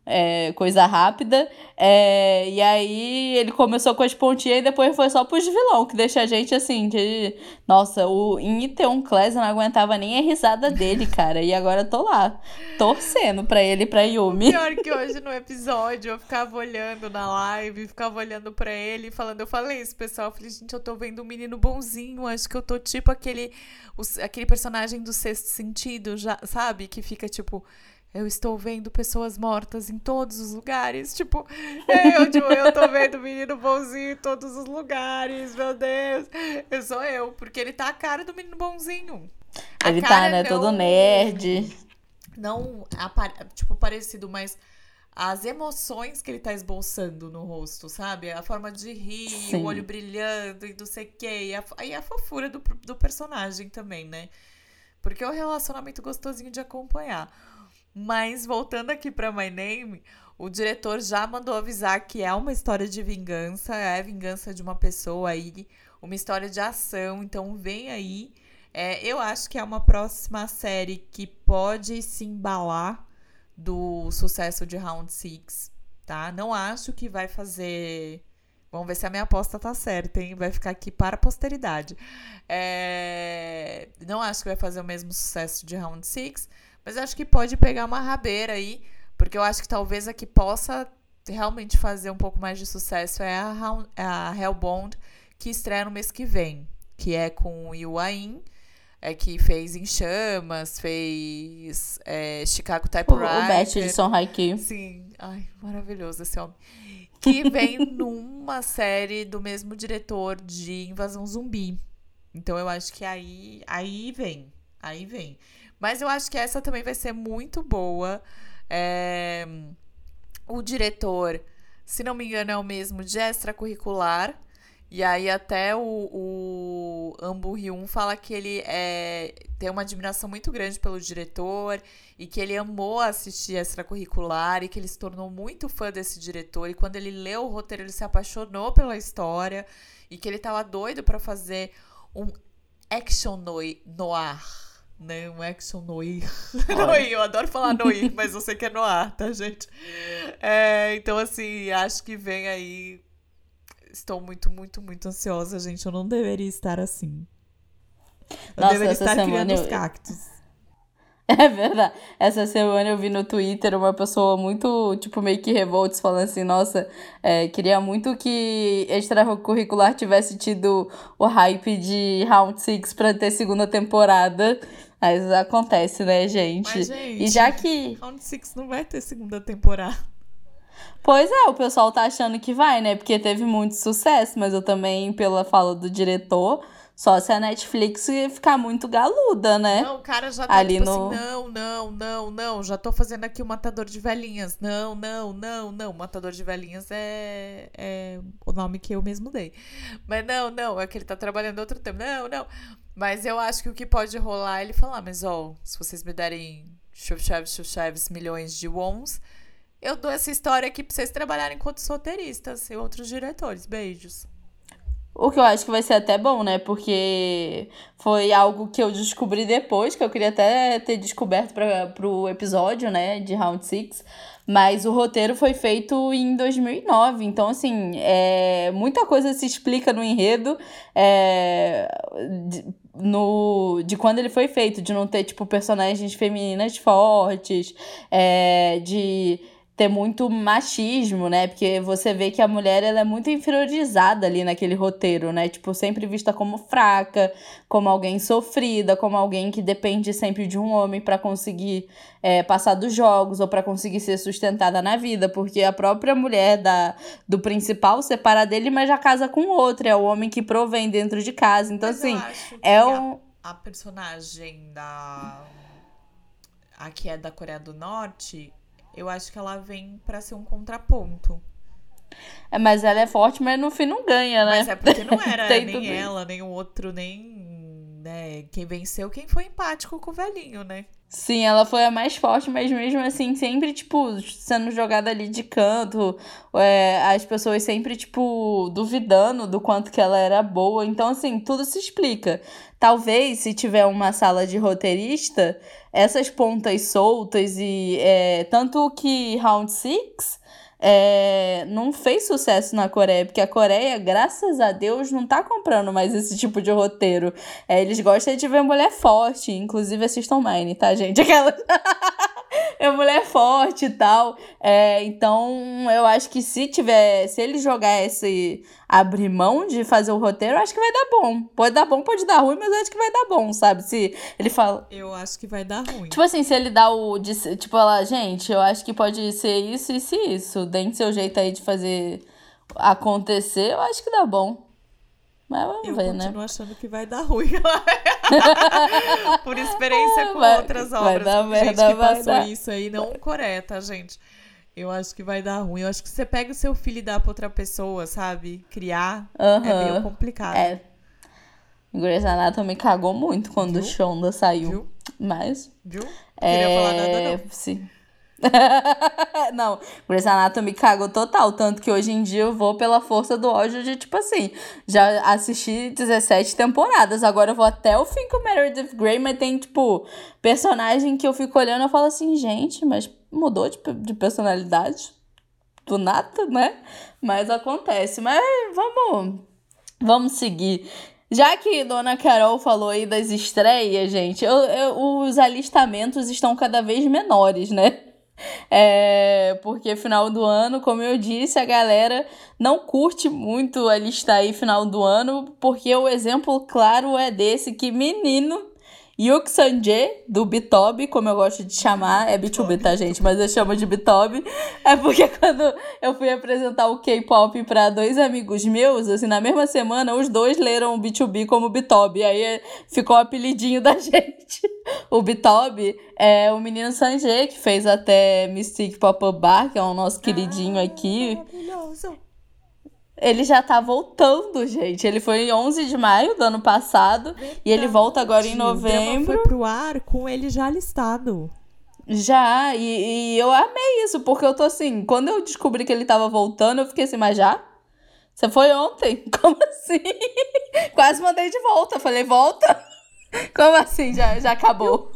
é, coisa rápida. É, e aí ele começou com as pontinhas e depois foi só pros vilão, que deixa a gente assim, de. Nossa, o Iteon Class não aguentava nem a risada dele, cara. E agora eu tô lá, torcendo pra ele e pra Yumi. Pior que hoje no episódio eu ficava olhando na live, ficava olhando pra ele, falando, eu falei isso, pessoal. Eu falei, gente, eu tô vendo um menino bonzinho, acho que eu tô tipo aquele, aquele personagem do sexto sentido, já, sabe? Que fica tipo eu estou vendo pessoas mortas em todos os lugares. Tipo, eu, tipo, eu tô vendo o menino bonzinho em todos os lugares, meu Deus. Eu sou eu, porque ele tá a cara do menino bonzinho. A ele tá, né, não, todo nerd. Não, tipo, parecido, mas as emoções que ele tá esboçando no rosto, sabe? A forma de rir, Sim. o olho brilhando e não sei o quê. E a, e a fofura do, do personagem também, né? Porque é um relacionamento gostosinho de acompanhar. Mas voltando aqui para My Name, o diretor já mandou avisar que é uma história de vingança, é vingança de uma pessoa aí, uma história de ação, então vem aí. É, eu acho que é uma próxima série que pode se embalar do sucesso de Round Six, tá? Não acho que vai fazer. Vamos ver se a minha aposta tá certa, hein? Vai ficar aqui para a posteridade. É... Não acho que vai fazer o mesmo sucesso de Round Six mas acho que pode pegar uma rabeira aí, porque eu acho que talvez a que possa realmente fazer um pouco mais de sucesso é a, a Hellbound, que estreia no mês que vem, que é com o Yuain, é, que fez Em Chamas, fez é, Chicago Typewriter. O, o Beth de Son Haikyuu. Sim, ai, maravilhoso esse homem. Que vem numa série do mesmo diretor de Invasão Zumbi. Então eu acho que aí, aí vem, aí vem. Mas eu acho que essa também vai ser muito boa. É... O diretor, se não me engano, é o mesmo de extracurricular. E aí até o, o Ambu Hyun fala que ele é, tem uma admiração muito grande pelo diretor e que ele amou assistir extracurricular e que ele se tornou muito fã desse diretor. E quando ele leu o roteiro, ele se apaixonou pela história e que ele estava doido para fazer um action noir né? Um action noir. noir, eu adoro falar noir, mas eu sei que é noir, tá, gente? É, então, assim, acho que vem aí. Estou muito, muito, muito ansiosa, gente. Eu não deveria estar assim. Eu Nossa, deveria estar criando eu... os cactos. É verdade. Essa semana eu vi no Twitter uma pessoa muito, tipo, meio que revoltos falando assim, nossa, é, queria muito que extracurricular tivesse tido o hype de Round Six pra ter segunda temporada. Mas acontece, né, gente? Mas, gente, e já que. Round Six não vai ter segunda temporada. Pois é, o pessoal tá achando que vai, né? Porque teve muito sucesso, mas eu também, pela fala do diretor, só se a Netflix ficar muito galuda, né? Não, o cara já tá Ali tipo no... assim, não, não, não, não, já tô fazendo aqui o Matador de Velhinhas. Não, não, não, não. Matador de Velhinhas é, é o nome que eu mesmo dei. Mas não, não, é que ele tá trabalhando outro tempo. Não, não. Mas eu acho que o que pode rolar é ele falar, mas ó, se vocês me derem chuvchaves, chuvchaves, milhões de wons, eu dou essa história aqui pra vocês trabalharem enquanto roteiristas e outros diretores. Beijos. O que eu acho que vai ser até bom, né? Porque foi algo que eu descobri depois, que eu queria até ter descoberto para pro episódio, né, de Round 6. Mas o roteiro foi feito em 2009, então, assim, é, muita coisa se explica no enredo é, de, no, de quando ele foi feito, de não ter, tipo, personagens femininas fortes, é, de ter muito machismo, né? Porque você vê que a mulher ela é muito inferiorizada ali naquele roteiro, né? Tipo, sempre vista como fraca, como alguém sofrida, como alguém que depende sempre de um homem para conseguir é, passar dos jogos ou para conseguir ser sustentada na vida, porque a própria mulher da, do principal separa dele, mas já casa com outro, é o homem que provém dentro de casa. Então, mas assim, é um. A, a personagem da. A que é da Coreia do Norte, eu acho que ela vem para ser um contraponto. É, mas ela é forte, mas no fim não ganha, né? Mas é porque não era nem ela, nem o outro, nem. Né? Quem venceu, quem foi empático com o velhinho, né? Sim, ela foi a mais forte, mas mesmo assim, sempre, tipo, sendo jogada ali de canto, é, as pessoas sempre, tipo, duvidando do quanto que ela era boa. Então, assim, tudo se explica. Talvez, se tiver uma sala de roteirista, essas pontas soltas e é, tanto que Round Six é, não fez sucesso na Coreia, porque a Coreia, graças a Deus, não tá comprando mais esse tipo de roteiro. É, eles gostam de ver mulher forte, inclusive assistam Mine, tá, gente? Aquela. é mulher forte e tal. É, então, eu acho que se tiver. Se ele jogar esse. abrir mão de fazer o roteiro, eu acho que vai dar bom. Pode dar bom, pode dar ruim, mas eu acho que vai dar bom, sabe? Se ele fala. Eu acho que vai dar ruim. Tipo assim, se ele dá o. Tipo, ela, gente, eu acho que pode ser isso, isso e isso. Dê seu jeito aí de fazer acontecer, eu acho que dá bom. Mas vamos eu ver, né? Eu continuo achando que vai dar ruim. Por experiência com vai, outras obras. Vai dar merda, gente que passou dar. isso aí, não correta, gente. Eu acho que vai dar ruim. Eu acho que você pega o seu filho e dá pra outra pessoa, sabe? Criar é meio complicado. É. Grey's Anatomy cagou muito quando Viu? o Shonda saiu. Viu? Mas. Viu? Não é... queria falar nada, não. Sim. não, Grey's Anatomy cagou total. Tanto que hoje em dia eu vou pela força do ódio de, tipo assim, já assisti 17 temporadas. Agora eu vou até o fim com Meredith Grey, mas tem, tipo, personagem que eu fico olhando e falo assim, gente, mas mudou de, de personalidade? Do nada, né? Mas acontece. Mas vamos, vamos seguir. Já que Dona Carol falou aí das estreias, gente, eu, eu, os alistamentos estão cada vez menores, né? É, porque final do ano, como eu disse, a galera não curte muito a lista aí final do ano, porque o exemplo claro é desse que menino Yuk Sanje, do Bitob, como eu gosto de chamar, é B2B, tá, gente? Mas eu chamo de Bitob. É porque quando eu fui apresentar o K-pop para dois amigos meus, assim, na mesma semana, os dois leram o B2B como Bitob. Aí é, ficou o apelidinho da gente. O Bitob é o menino Sanjay, que fez até Mystic Pop-Up Bar, que é o nosso queridinho aqui. Maravilhoso. Ele já tá voltando, gente. Ele foi em 11 de maio do ano passado Verdade. e ele volta agora em novembro. O foi pro ar com ele já listado. Já, e, e, eu amei isso, porque eu tô assim, quando eu descobri que ele tava voltando, eu fiquei assim, mas já? Você foi ontem? Como assim? Quase mandei de volta. Falei, volta? Como assim? Já, já acabou?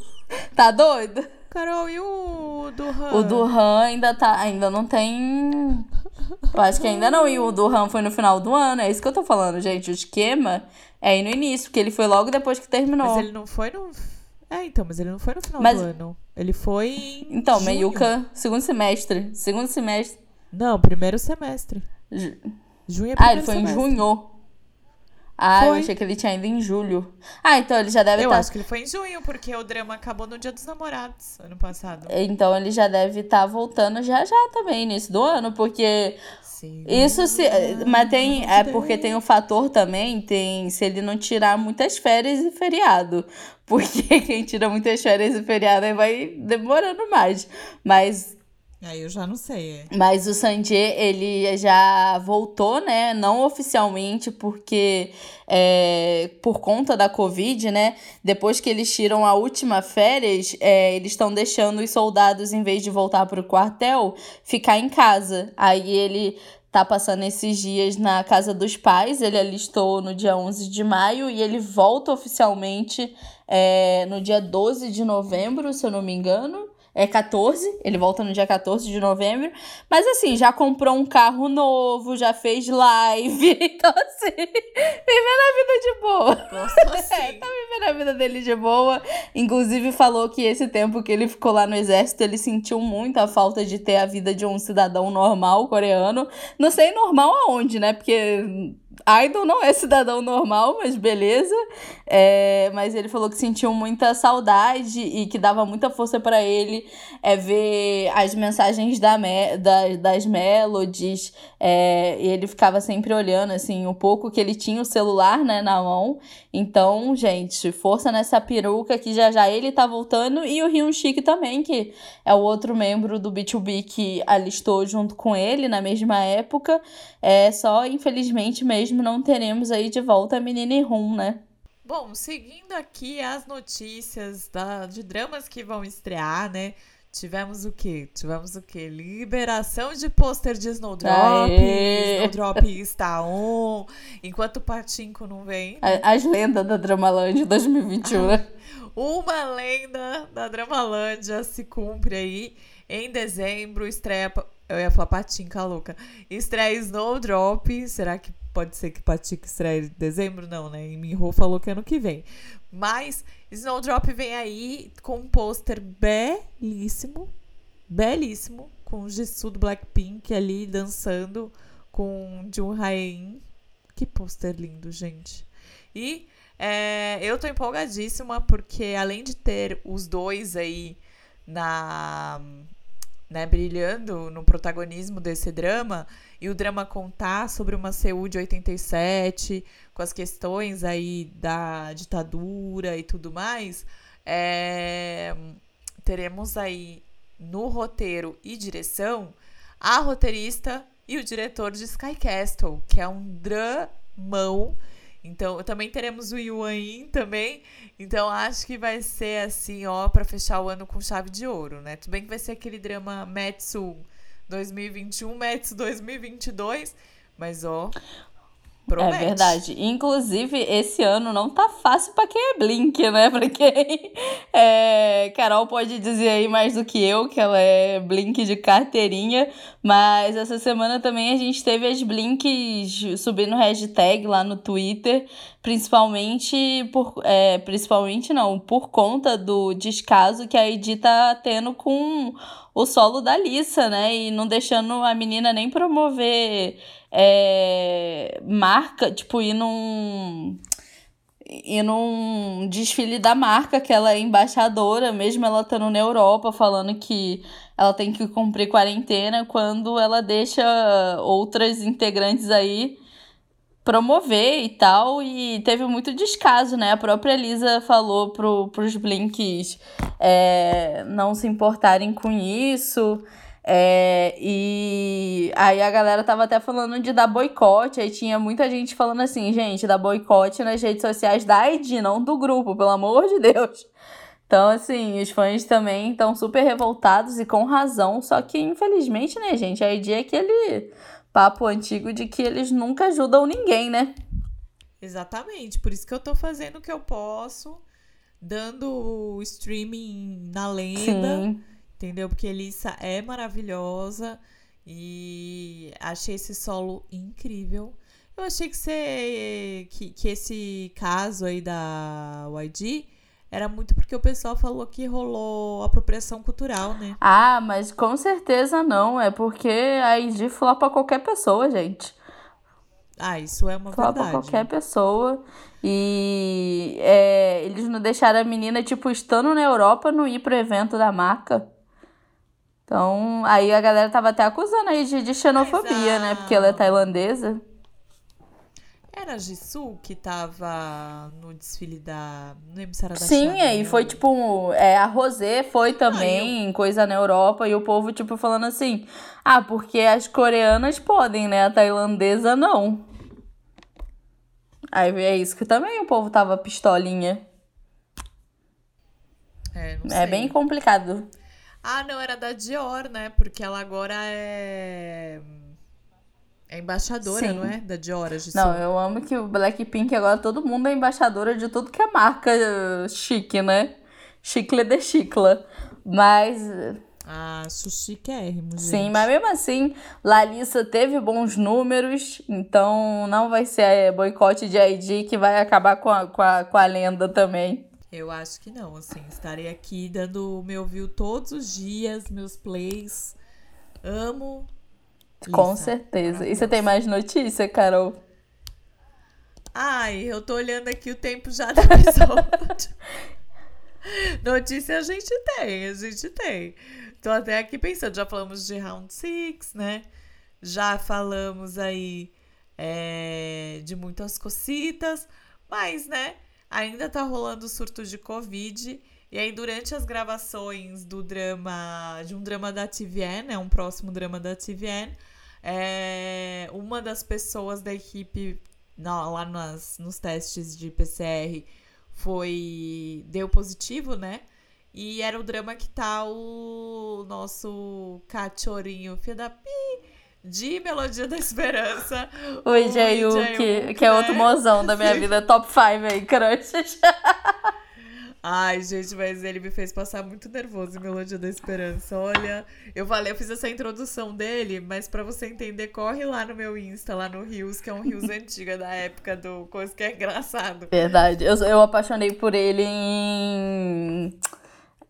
Tá doido? Carol, e o do Han? O do Han ainda tá. Ainda não tem. Eu acho que ainda não. E o do Han foi no final do ano. É isso que eu tô falando, gente. O esquema é aí no início, porque ele foi logo depois que terminou. Mas ele não foi no. É, então, mas ele não foi no final mas... do ano. Ele foi. Em então, junho. Meiuca, segundo semestre. Segundo semestre. Não, primeiro semestre. Ju... Junho é Ah, ele foi semestre. em junho. Ah, foi. eu achei que ele tinha ido em julho. Ah, então ele já deve estar. Eu tá... acho que ele foi em junho, porque o drama acabou no Dia dos Namorados, ano passado. Então ele já deve estar tá voltando já já também, início do ano, porque. Sim. Isso se. Mas tem. É porque tem o um fator também, tem. Se ele não tirar muitas férias e feriado. Porque quem tira muitas férias e feriado aí vai demorando mais. Mas Aí eu já não sei. É. Mas o Sanjay, ele já voltou, né? Não oficialmente, porque é, por conta da Covid, né? Depois que eles tiram a última férias, é, eles estão deixando os soldados, em vez de voltar para o quartel, ficar em casa. Aí ele tá passando esses dias na casa dos pais. Ele alistou no dia 11 de maio e ele volta oficialmente é, no dia 12 de novembro, se eu não me engano é 14, ele volta no dia 14 de novembro. Mas assim, já comprou um carro novo, já fez live. Então, assim, vivendo a vida de boa. Nossa, assim. É, tá vivendo a vida dele de boa. Inclusive, falou que esse tempo que ele ficou lá no exército, ele sentiu muito a falta de ter a vida de um cidadão normal coreano. Não sei normal aonde, né? Porque Idol não é cidadão normal, mas beleza. É, mas ele falou que sentiu muita saudade e que dava muita força para ele é, ver as mensagens da me, da, das melodies. É, e ele ficava sempre olhando, assim, um pouco que ele tinha o celular né, na mão. Então, gente, força nessa peruca que já já ele tá voltando. E o Ryun Chique também, que é o outro membro do B2B que alistou junto com ele na mesma época. É só, infelizmente mesmo, não teremos aí de volta a menina Rum, né? Bom, seguindo aqui as notícias da, de dramas que vão estrear, né? Tivemos o quê? Tivemos o quê? Liberação de pôster de Snowdrop. Aê! Snowdrop está on. Enquanto o Patinco não vem. As lendas da Dramaland 2021, né? Uma lenda da Dramalândia se cumpre aí. Em dezembro, estreia. Eu ia falar Patinca louca. Estreia Snowdrop. Será que pode ser que Patinca estreia em dezembro? Não, né? E Minho falou que ano que vem. Mas Snowdrop vem aí com um pôster belíssimo, belíssimo, com o Jisoo do Blackpink ali dançando com Jun Hae-in. Que pôster lindo, gente. E é, eu tô empolgadíssima porque além de ter os dois aí na né, brilhando no protagonismo desse drama, e o drama contar sobre uma Seul de 87, com as questões aí da ditadura e tudo mais, é, teremos aí no roteiro e direção a roteirista e o diretor de Sky Castle, que é um dramão então, também teremos o Yuan também. Então, acho que vai ser assim, ó, para fechar o ano com chave de ouro, né? Tudo bem que vai ser aquele drama Metsu 2021, Metsu 2022, mas ó, Promete. É verdade. Inclusive, esse ano não tá fácil para quem é Blink, né? Pra quem. É... Carol pode dizer aí mais do que eu, que ela é Blink de carteirinha. Mas essa semana também a gente teve as Blinks subindo hashtag lá no Twitter. Principalmente por. É, principalmente não, por conta do descaso que a Edi tá tendo com o solo da Lissa, né? E não deixando a menina nem promover é, marca, tipo, ir num. Ir num desfile da marca, que ela é embaixadora, mesmo ela estando na Europa, falando que ela tem que cumprir quarentena, quando ela deixa outras integrantes aí promover e tal, e teve muito descaso, né? A própria Elisa falou pro, pros Blinks é, não se importarem com isso. É, e aí a galera tava até falando de dar boicote, aí tinha muita gente falando assim, gente, dar boicote nas redes sociais da ID, não do grupo, pelo amor de Deus. Então, assim, os fãs também estão super revoltados e com razão, só que infelizmente, né, gente, a ID é aquele papo antigo de que eles nunca ajudam ninguém, né? Exatamente, por isso que eu tô fazendo o que eu posso, dando streaming na lenda. Sim entendeu? Porque Elissa é maravilhosa e achei esse solo incrível. Eu achei que, você, que, que esse caso aí da YG era muito porque o pessoal falou que rolou apropriação cultural, né? Ah, mas com certeza não. É porque a YG flopa qualquer pessoa, gente. Ah, isso é uma flopa verdade. qualquer pessoa. E é, eles não deixaram a menina, tipo, estando na Europa, não ir pro evento da marca. Então, aí a galera tava até acusando aí de, de xenofobia, a... né? Porque ela é tailandesa. Era a Jisoo que tava no desfile da. Se era da Sim, Chanel. e foi tipo. É, a Rosé foi também, ah, eu... coisa na Europa, e o povo, tipo, falando assim: ah, porque as coreanas podem, né? A tailandesa não. Aí é isso que também o povo tava pistolinha. É, não é sei. bem complicado. Ah, não, era da Dior, né? Porque ela agora é. É embaixadora, Sim. não é? Da Dior, de Não, eu amo que o Blackpink agora todo mundo é embaixadora de tudo que é marca chique, né? Chicle de chicla. Mas. Ah, chiquérrimo, gente. Sim, mas mesmo assim, Larissa teve bons números, então não vai ser a boicote de ID que vai acabar com a, com a, com a lenda também. Eu acho que não, assim, estarei aqui dando meu view todos os dias, meus plays. Amo. Com Lisa, certeza. E você tem mais notícia, Carol? Ai, eu tô olhando aqui o tempo já do episódio. notícia a gente tem, a gente tem. Tô até aqui pensando, já falamos de Round Six, né? Já falamos aí é, de muitas cocitas, mas, né? Ainda tá rolando surto de Covid. E aí, durante as gravações do drama, de um drama da TVN, né, um próximo drama da TVN, é, uma das pessoas da equipe não, lá nas, nos testes de PCR foi deu positivo, né? E era o drama que tá o nosso cachorrinho, filho da pi, de Melodia da Esperança. O Jae que, que é outro mozão da minha vida, top 5 aí, crushes. Ai, gente, mas ele me fez passar muito nervoso em Melodia da Esperança. Olha, eu falei, eu fiz essa introdução dele, mas para você entender, corre lá no meu Insta, lá no Rios, que é um Rios antiga da época do Coisa que é engraçado. Verdade. Eu, eu apaixonei por ele em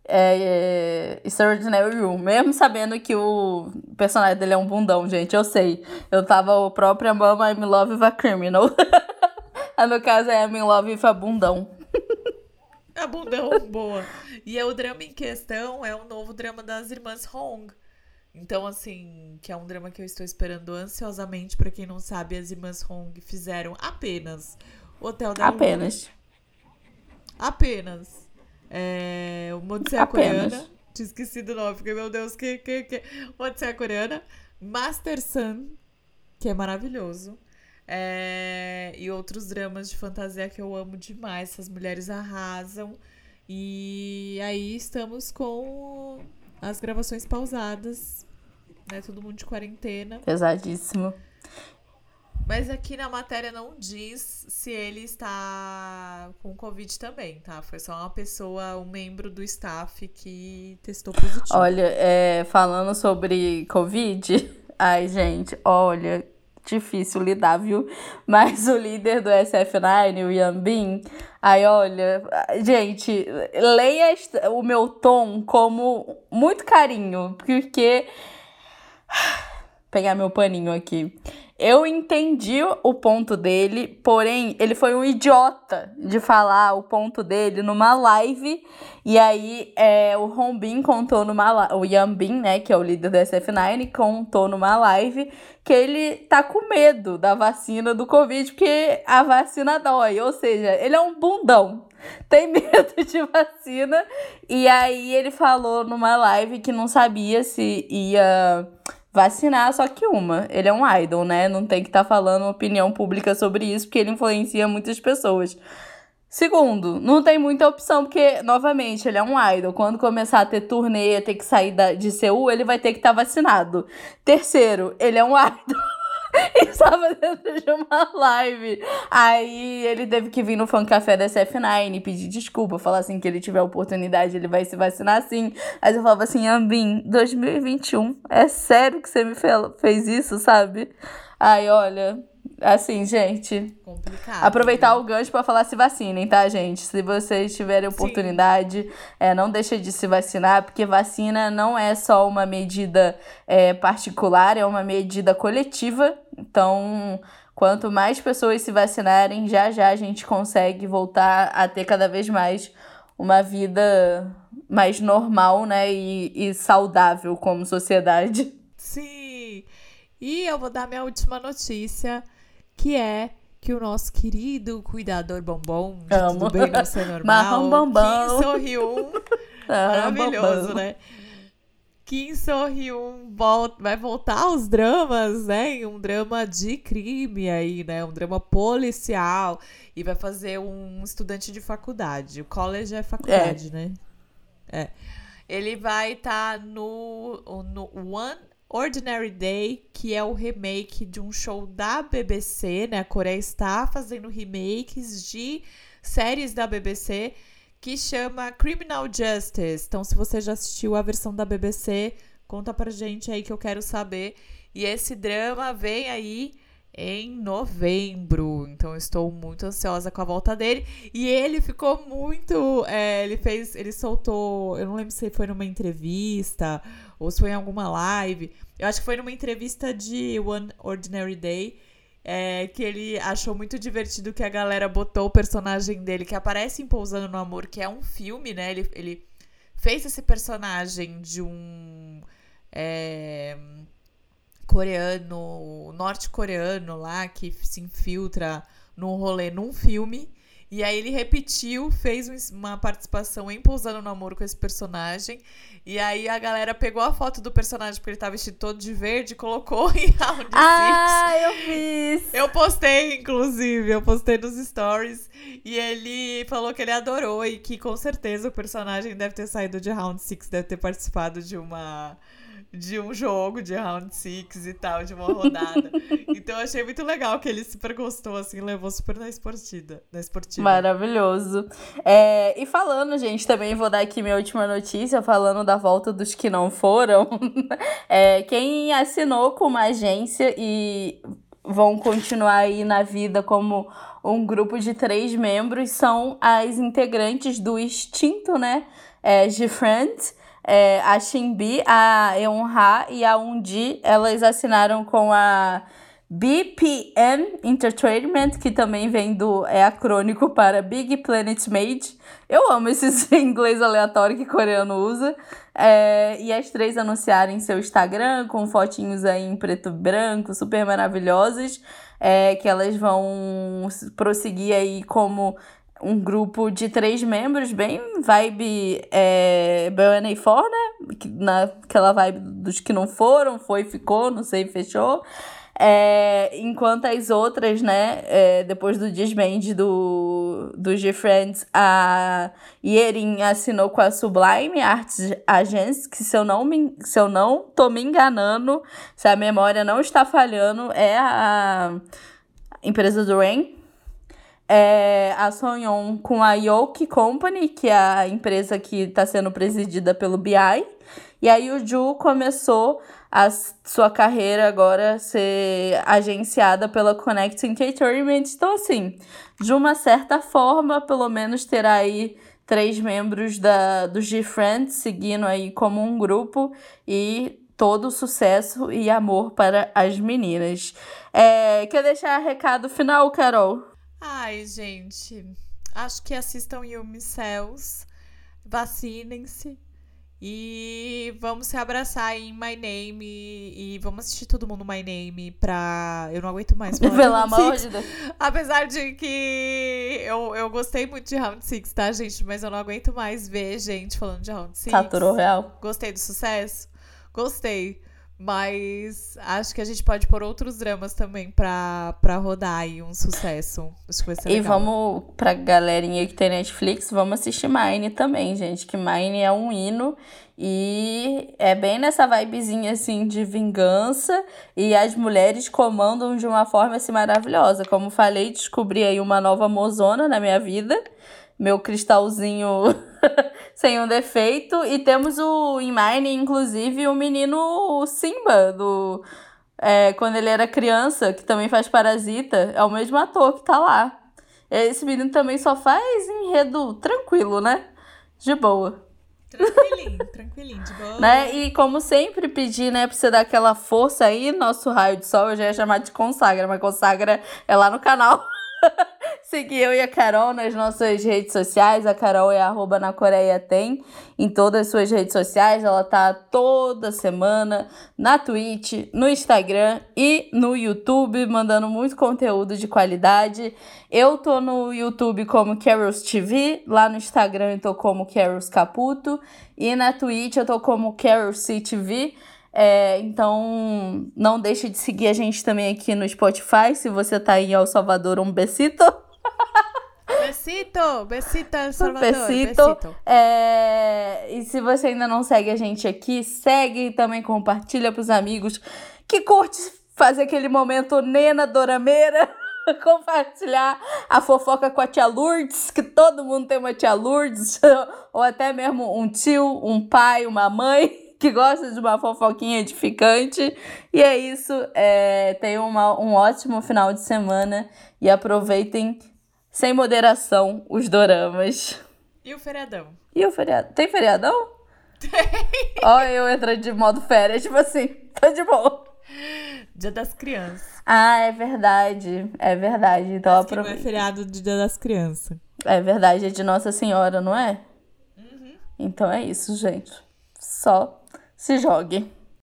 é, Extraordinary Room, mesmo sabendo que o personagem dele é um bundão, gente, eu sei. Eu tava o próprio Mama I'm in Love with a Criminal. no caso é I'm in Love with a bundão. A bundão, boa. E é o drama em questão é o novo drama das irmãs Hong. Então, assim, que é um drama que eu estou esperando ansiosamente. Para quem não sabe, as irmãs Hong fizeram apenas Hotel da Apenas. Luna. Apenas. É, uma Odisseia Coreana. Tinha esquecido o nome, porque, meu Deus, que, que, que. Uma Odisseia Coreana. Master Sun, que é maravilhoso. É, e outros dramas de fantasia que eu amo demais. Essas mulheres arrasam. E aí estamos com as gravações pausadas, né? Todo mundo de quarentena. Pesadíssimo. Mas aqui na matéria não diz se ele está com Covid também, tá? Foi só uma pessoa, um membro do staff que testou positivo. Olha, é, falando sobre Covid, ai, gente, olha, difícil lidar, viu? Mas o líder do SF9, o Yan Bin, aí olha, gente, leia o meu tom como muito carinho, porque. Pegar meu paninho aqui. Eu entendi o ponto dele, porém, ele foi um idiota de falar o ponto dele numa live. E aí, é, o Rombin contou numa o Yambin, né, que é o líder do SF9, contou numa live que ele tá com medo da vacina do Covid, porque a vacina dói. Ou seja, ele é um bundão. Tem medo de vacina. E aí, ele falou numa live que não sabia se ia vacinar só que uma. Ele é um idol, né? Não tem que estar tá falando opinião pública sobre isso, porque ele influencia muitas pessoas. Segundo, não tem muita opção, porque, novamente, ele é um idol. Quando começar a ter turnê, ter que sair de Seul, ele vai ter que estar tá vacinado. Terceiro, ele é um idol. estava dentro de uma live. Aí ele teve que vir no Fã Café da SF9 e pedir desculpa, falar assim que ele tiver oportunidade, ele vai se vacinar assim. Aí eu falava assim, Ambim, 2021, é sério que você me fez isso, sabe? Aí, olha, Assim, gente. Complicado. Aproveitar né? o gancho para falar se vacinem, tá, gente? Se vocês tiverem oportunidade, é, não deixe de se vacinar, porque vacina não é só uma medida é, particular, é uma medida coletiva. Então, quanto mais pessoas se vacinarem, já já a gente consegue voltar a ter cada vez mais uma vida mais normal, né? E, e saudável como sociedade. Sim! E eu vou dar minha última notícia que é que o nosso querido cuidador bombom de Amo. Tudo Bem Não Ser Normal, Marrom Bombom. Kim Sorriu, maravilhoso, né? Kim Sorriu volta, vai voltar aos dramas, né? Um drama de crime aí, né? Um drama policial. E vai fazer um estudante de faculdade. O college é faculdade, é. né? É. Ele vai estar tá no, no One Ordinary Day, que é o remake de um show da BBC, né? A Coreia está fazendo remakes de séries da BBC que chama Criminal Justice. Então, se você já assistiu a versão da BBC, conta pra gente aí que eu quero saber. E esse drama vem aí em novembro. Então estou muito ansiosa com a volta dele. E ele ficou muito. É, ele fez. Ele soltou. Eu não lembro se foi numa entrevista ou se foi em alguma live. Eu acho que foi numa entrevista de One Ordinary Day. É, que ele achou muito divertido que a galera botou o personagem dele, que aparece em Pousando no Amor, que é um filme, né? Ele, ele fez esse personagem de um. É, coreano, norte-coreano lá, que se infiltra num rolê num filme. E aí ele repetiu, fez uma participação em Pousando no Amor com esse personagem. E aí a galera pegou a foto do personagem, porque ele tava vestido todo de verde, e colocou em Round Ah, eu fiz! Eu postei, inclusive, eu postei nos stories. E ele falou que ele adorou e que com certeza o personagem deve ter saído de Round 6, deve ter participado de uma de um jogo de round six e tal, de uma rodada. então eu achei muito legal que ele super gostou, assim, levou super na esportiva. Na esportiva. Maravilhoso. É, e falando, gente, também vou dar aqui minha última notícia, falando da volta dos que não foram. é, quem assinou com uma agência e vão continuar aí na vida como um grupo de três membros são as integrantes do extinto, né? É, de Friends é, a Shinbi, a Eunha e a Undi, elas assinaram com a BPM Entertainment, que também vem do é acrônico para Big Planet Made. Eu amo esses inglês aleatório que coreano usa. É, e as três anunciarem seu Instagram com fotinhos aí em preto e branco, super maravilhosas, é, que elas vão prosseguir aí como um grupo de três membros, bem vibe é, BNA4, né? Naquela vibe dos que não foram, foi, ficou, não sei, fechou. É, enquanto as outras, né, é, depois do desband do, do G-Friends, a Yerin assinou com a Sublime Arts Agency, que se eu, não me, se eu não tô me enganando, se a memória não está falhando, é a empresa do Rain, é, a Sonyon com a Yoke Company, que é a empresa que está sendo presidida pelo BI. E aí o Ju começou a sua carreira agora ser agenciada pela Connect Entertainment. Então, assim, de uma certa forma, pelo menos terá aí três membros da, do G-Friends seguindo aí como um grupo e todo sucesso e amor para as meninas. É, quer deixar recado final, Carol? Ai, gente. Acho que assistam Yumi Cells. Vacinem-se. E vamos se abraçar em My Name. E vamos assistir todo mundo My Name pra. Eu não aguento mais falar Pelo amor de Deus. Apesar de que eu, eu gostei muito de Round 6, tá, gente? Mas eu não aguento mais ver gente falando de Round 6. Saturou real. Gostei do sucesso? Gostei. Mas acho que a gente pode pôr outros dramas também pra, pra rodar aí um sucesso. Acho que vai ser E vamos, pra galerinha que tem Netflix, vamos assistir Mine também, gente. Que Mine é um hino e é bem nessa vibezinha assim de vingança. E as mulheres comandam de uma forma assim maravilhosa. Como falei, descobri aí uma nova mozona na minha vida. Meu cristalzinho sem um defeito. E temos o em Mine, inclusive, o menino Simba, do. É, quando ele era criança, que também faz Parasita. É o mesmo ator que tá lá. Esse menino também só faz enredo tranquilo, né? De boa. Tranquilinho, tranquilinho, de boa. Né? E como sempre, pedir, né, pra você dar aquela força aí, nosso raio de sol, eu já ia chamar de consagra, mas consagra é lá no canal. Seguir eu e a Carol nas nossas redes sociais. A Carol é arroba na Coreia Tem em todas as suas redes sociais. Ela tá toda semana na Twitch, no Instagram e no YouTube, mandando muito conteúdo de qualidade. Eu tô no YouTube como Carols TV, lá no Instagram eu tô como Carols Caputo e na Twitch eu tô como Carols TV. É, então, não deixe de seguir a gente também aqui no Spotify. Se você tá em El Salvador, um besito. Besito, besito, El Salvador. Besito. Besito. É, E se você ainda não segue a gente aqui, segue e também compartilha pros amigos que curte fazer aquele momento Nena Dorameira. Compartilhar a fofoca com a tia Lourdes, que todo mundo tem uma tia Lourdes, ou até mesmo um tio, um pai, uma mãe que gosta de uma fofoquinha edificante. E é isso. É, tenham uma, um ótimo final de semana e aproveitem sem moderação os doramas. E o feriadão? E o feriado? Tem feriadão? Tem. Ó, eu entrando de modo férias, tipo assim, tô de boa. Dia das Crianças. Ah, é verdade. É verdade. Então Que não é aproveita. feriado do Dia das Crianças. É verdade, é de Nossa Senhora, não é? Então é isso, gente. Só se jogue.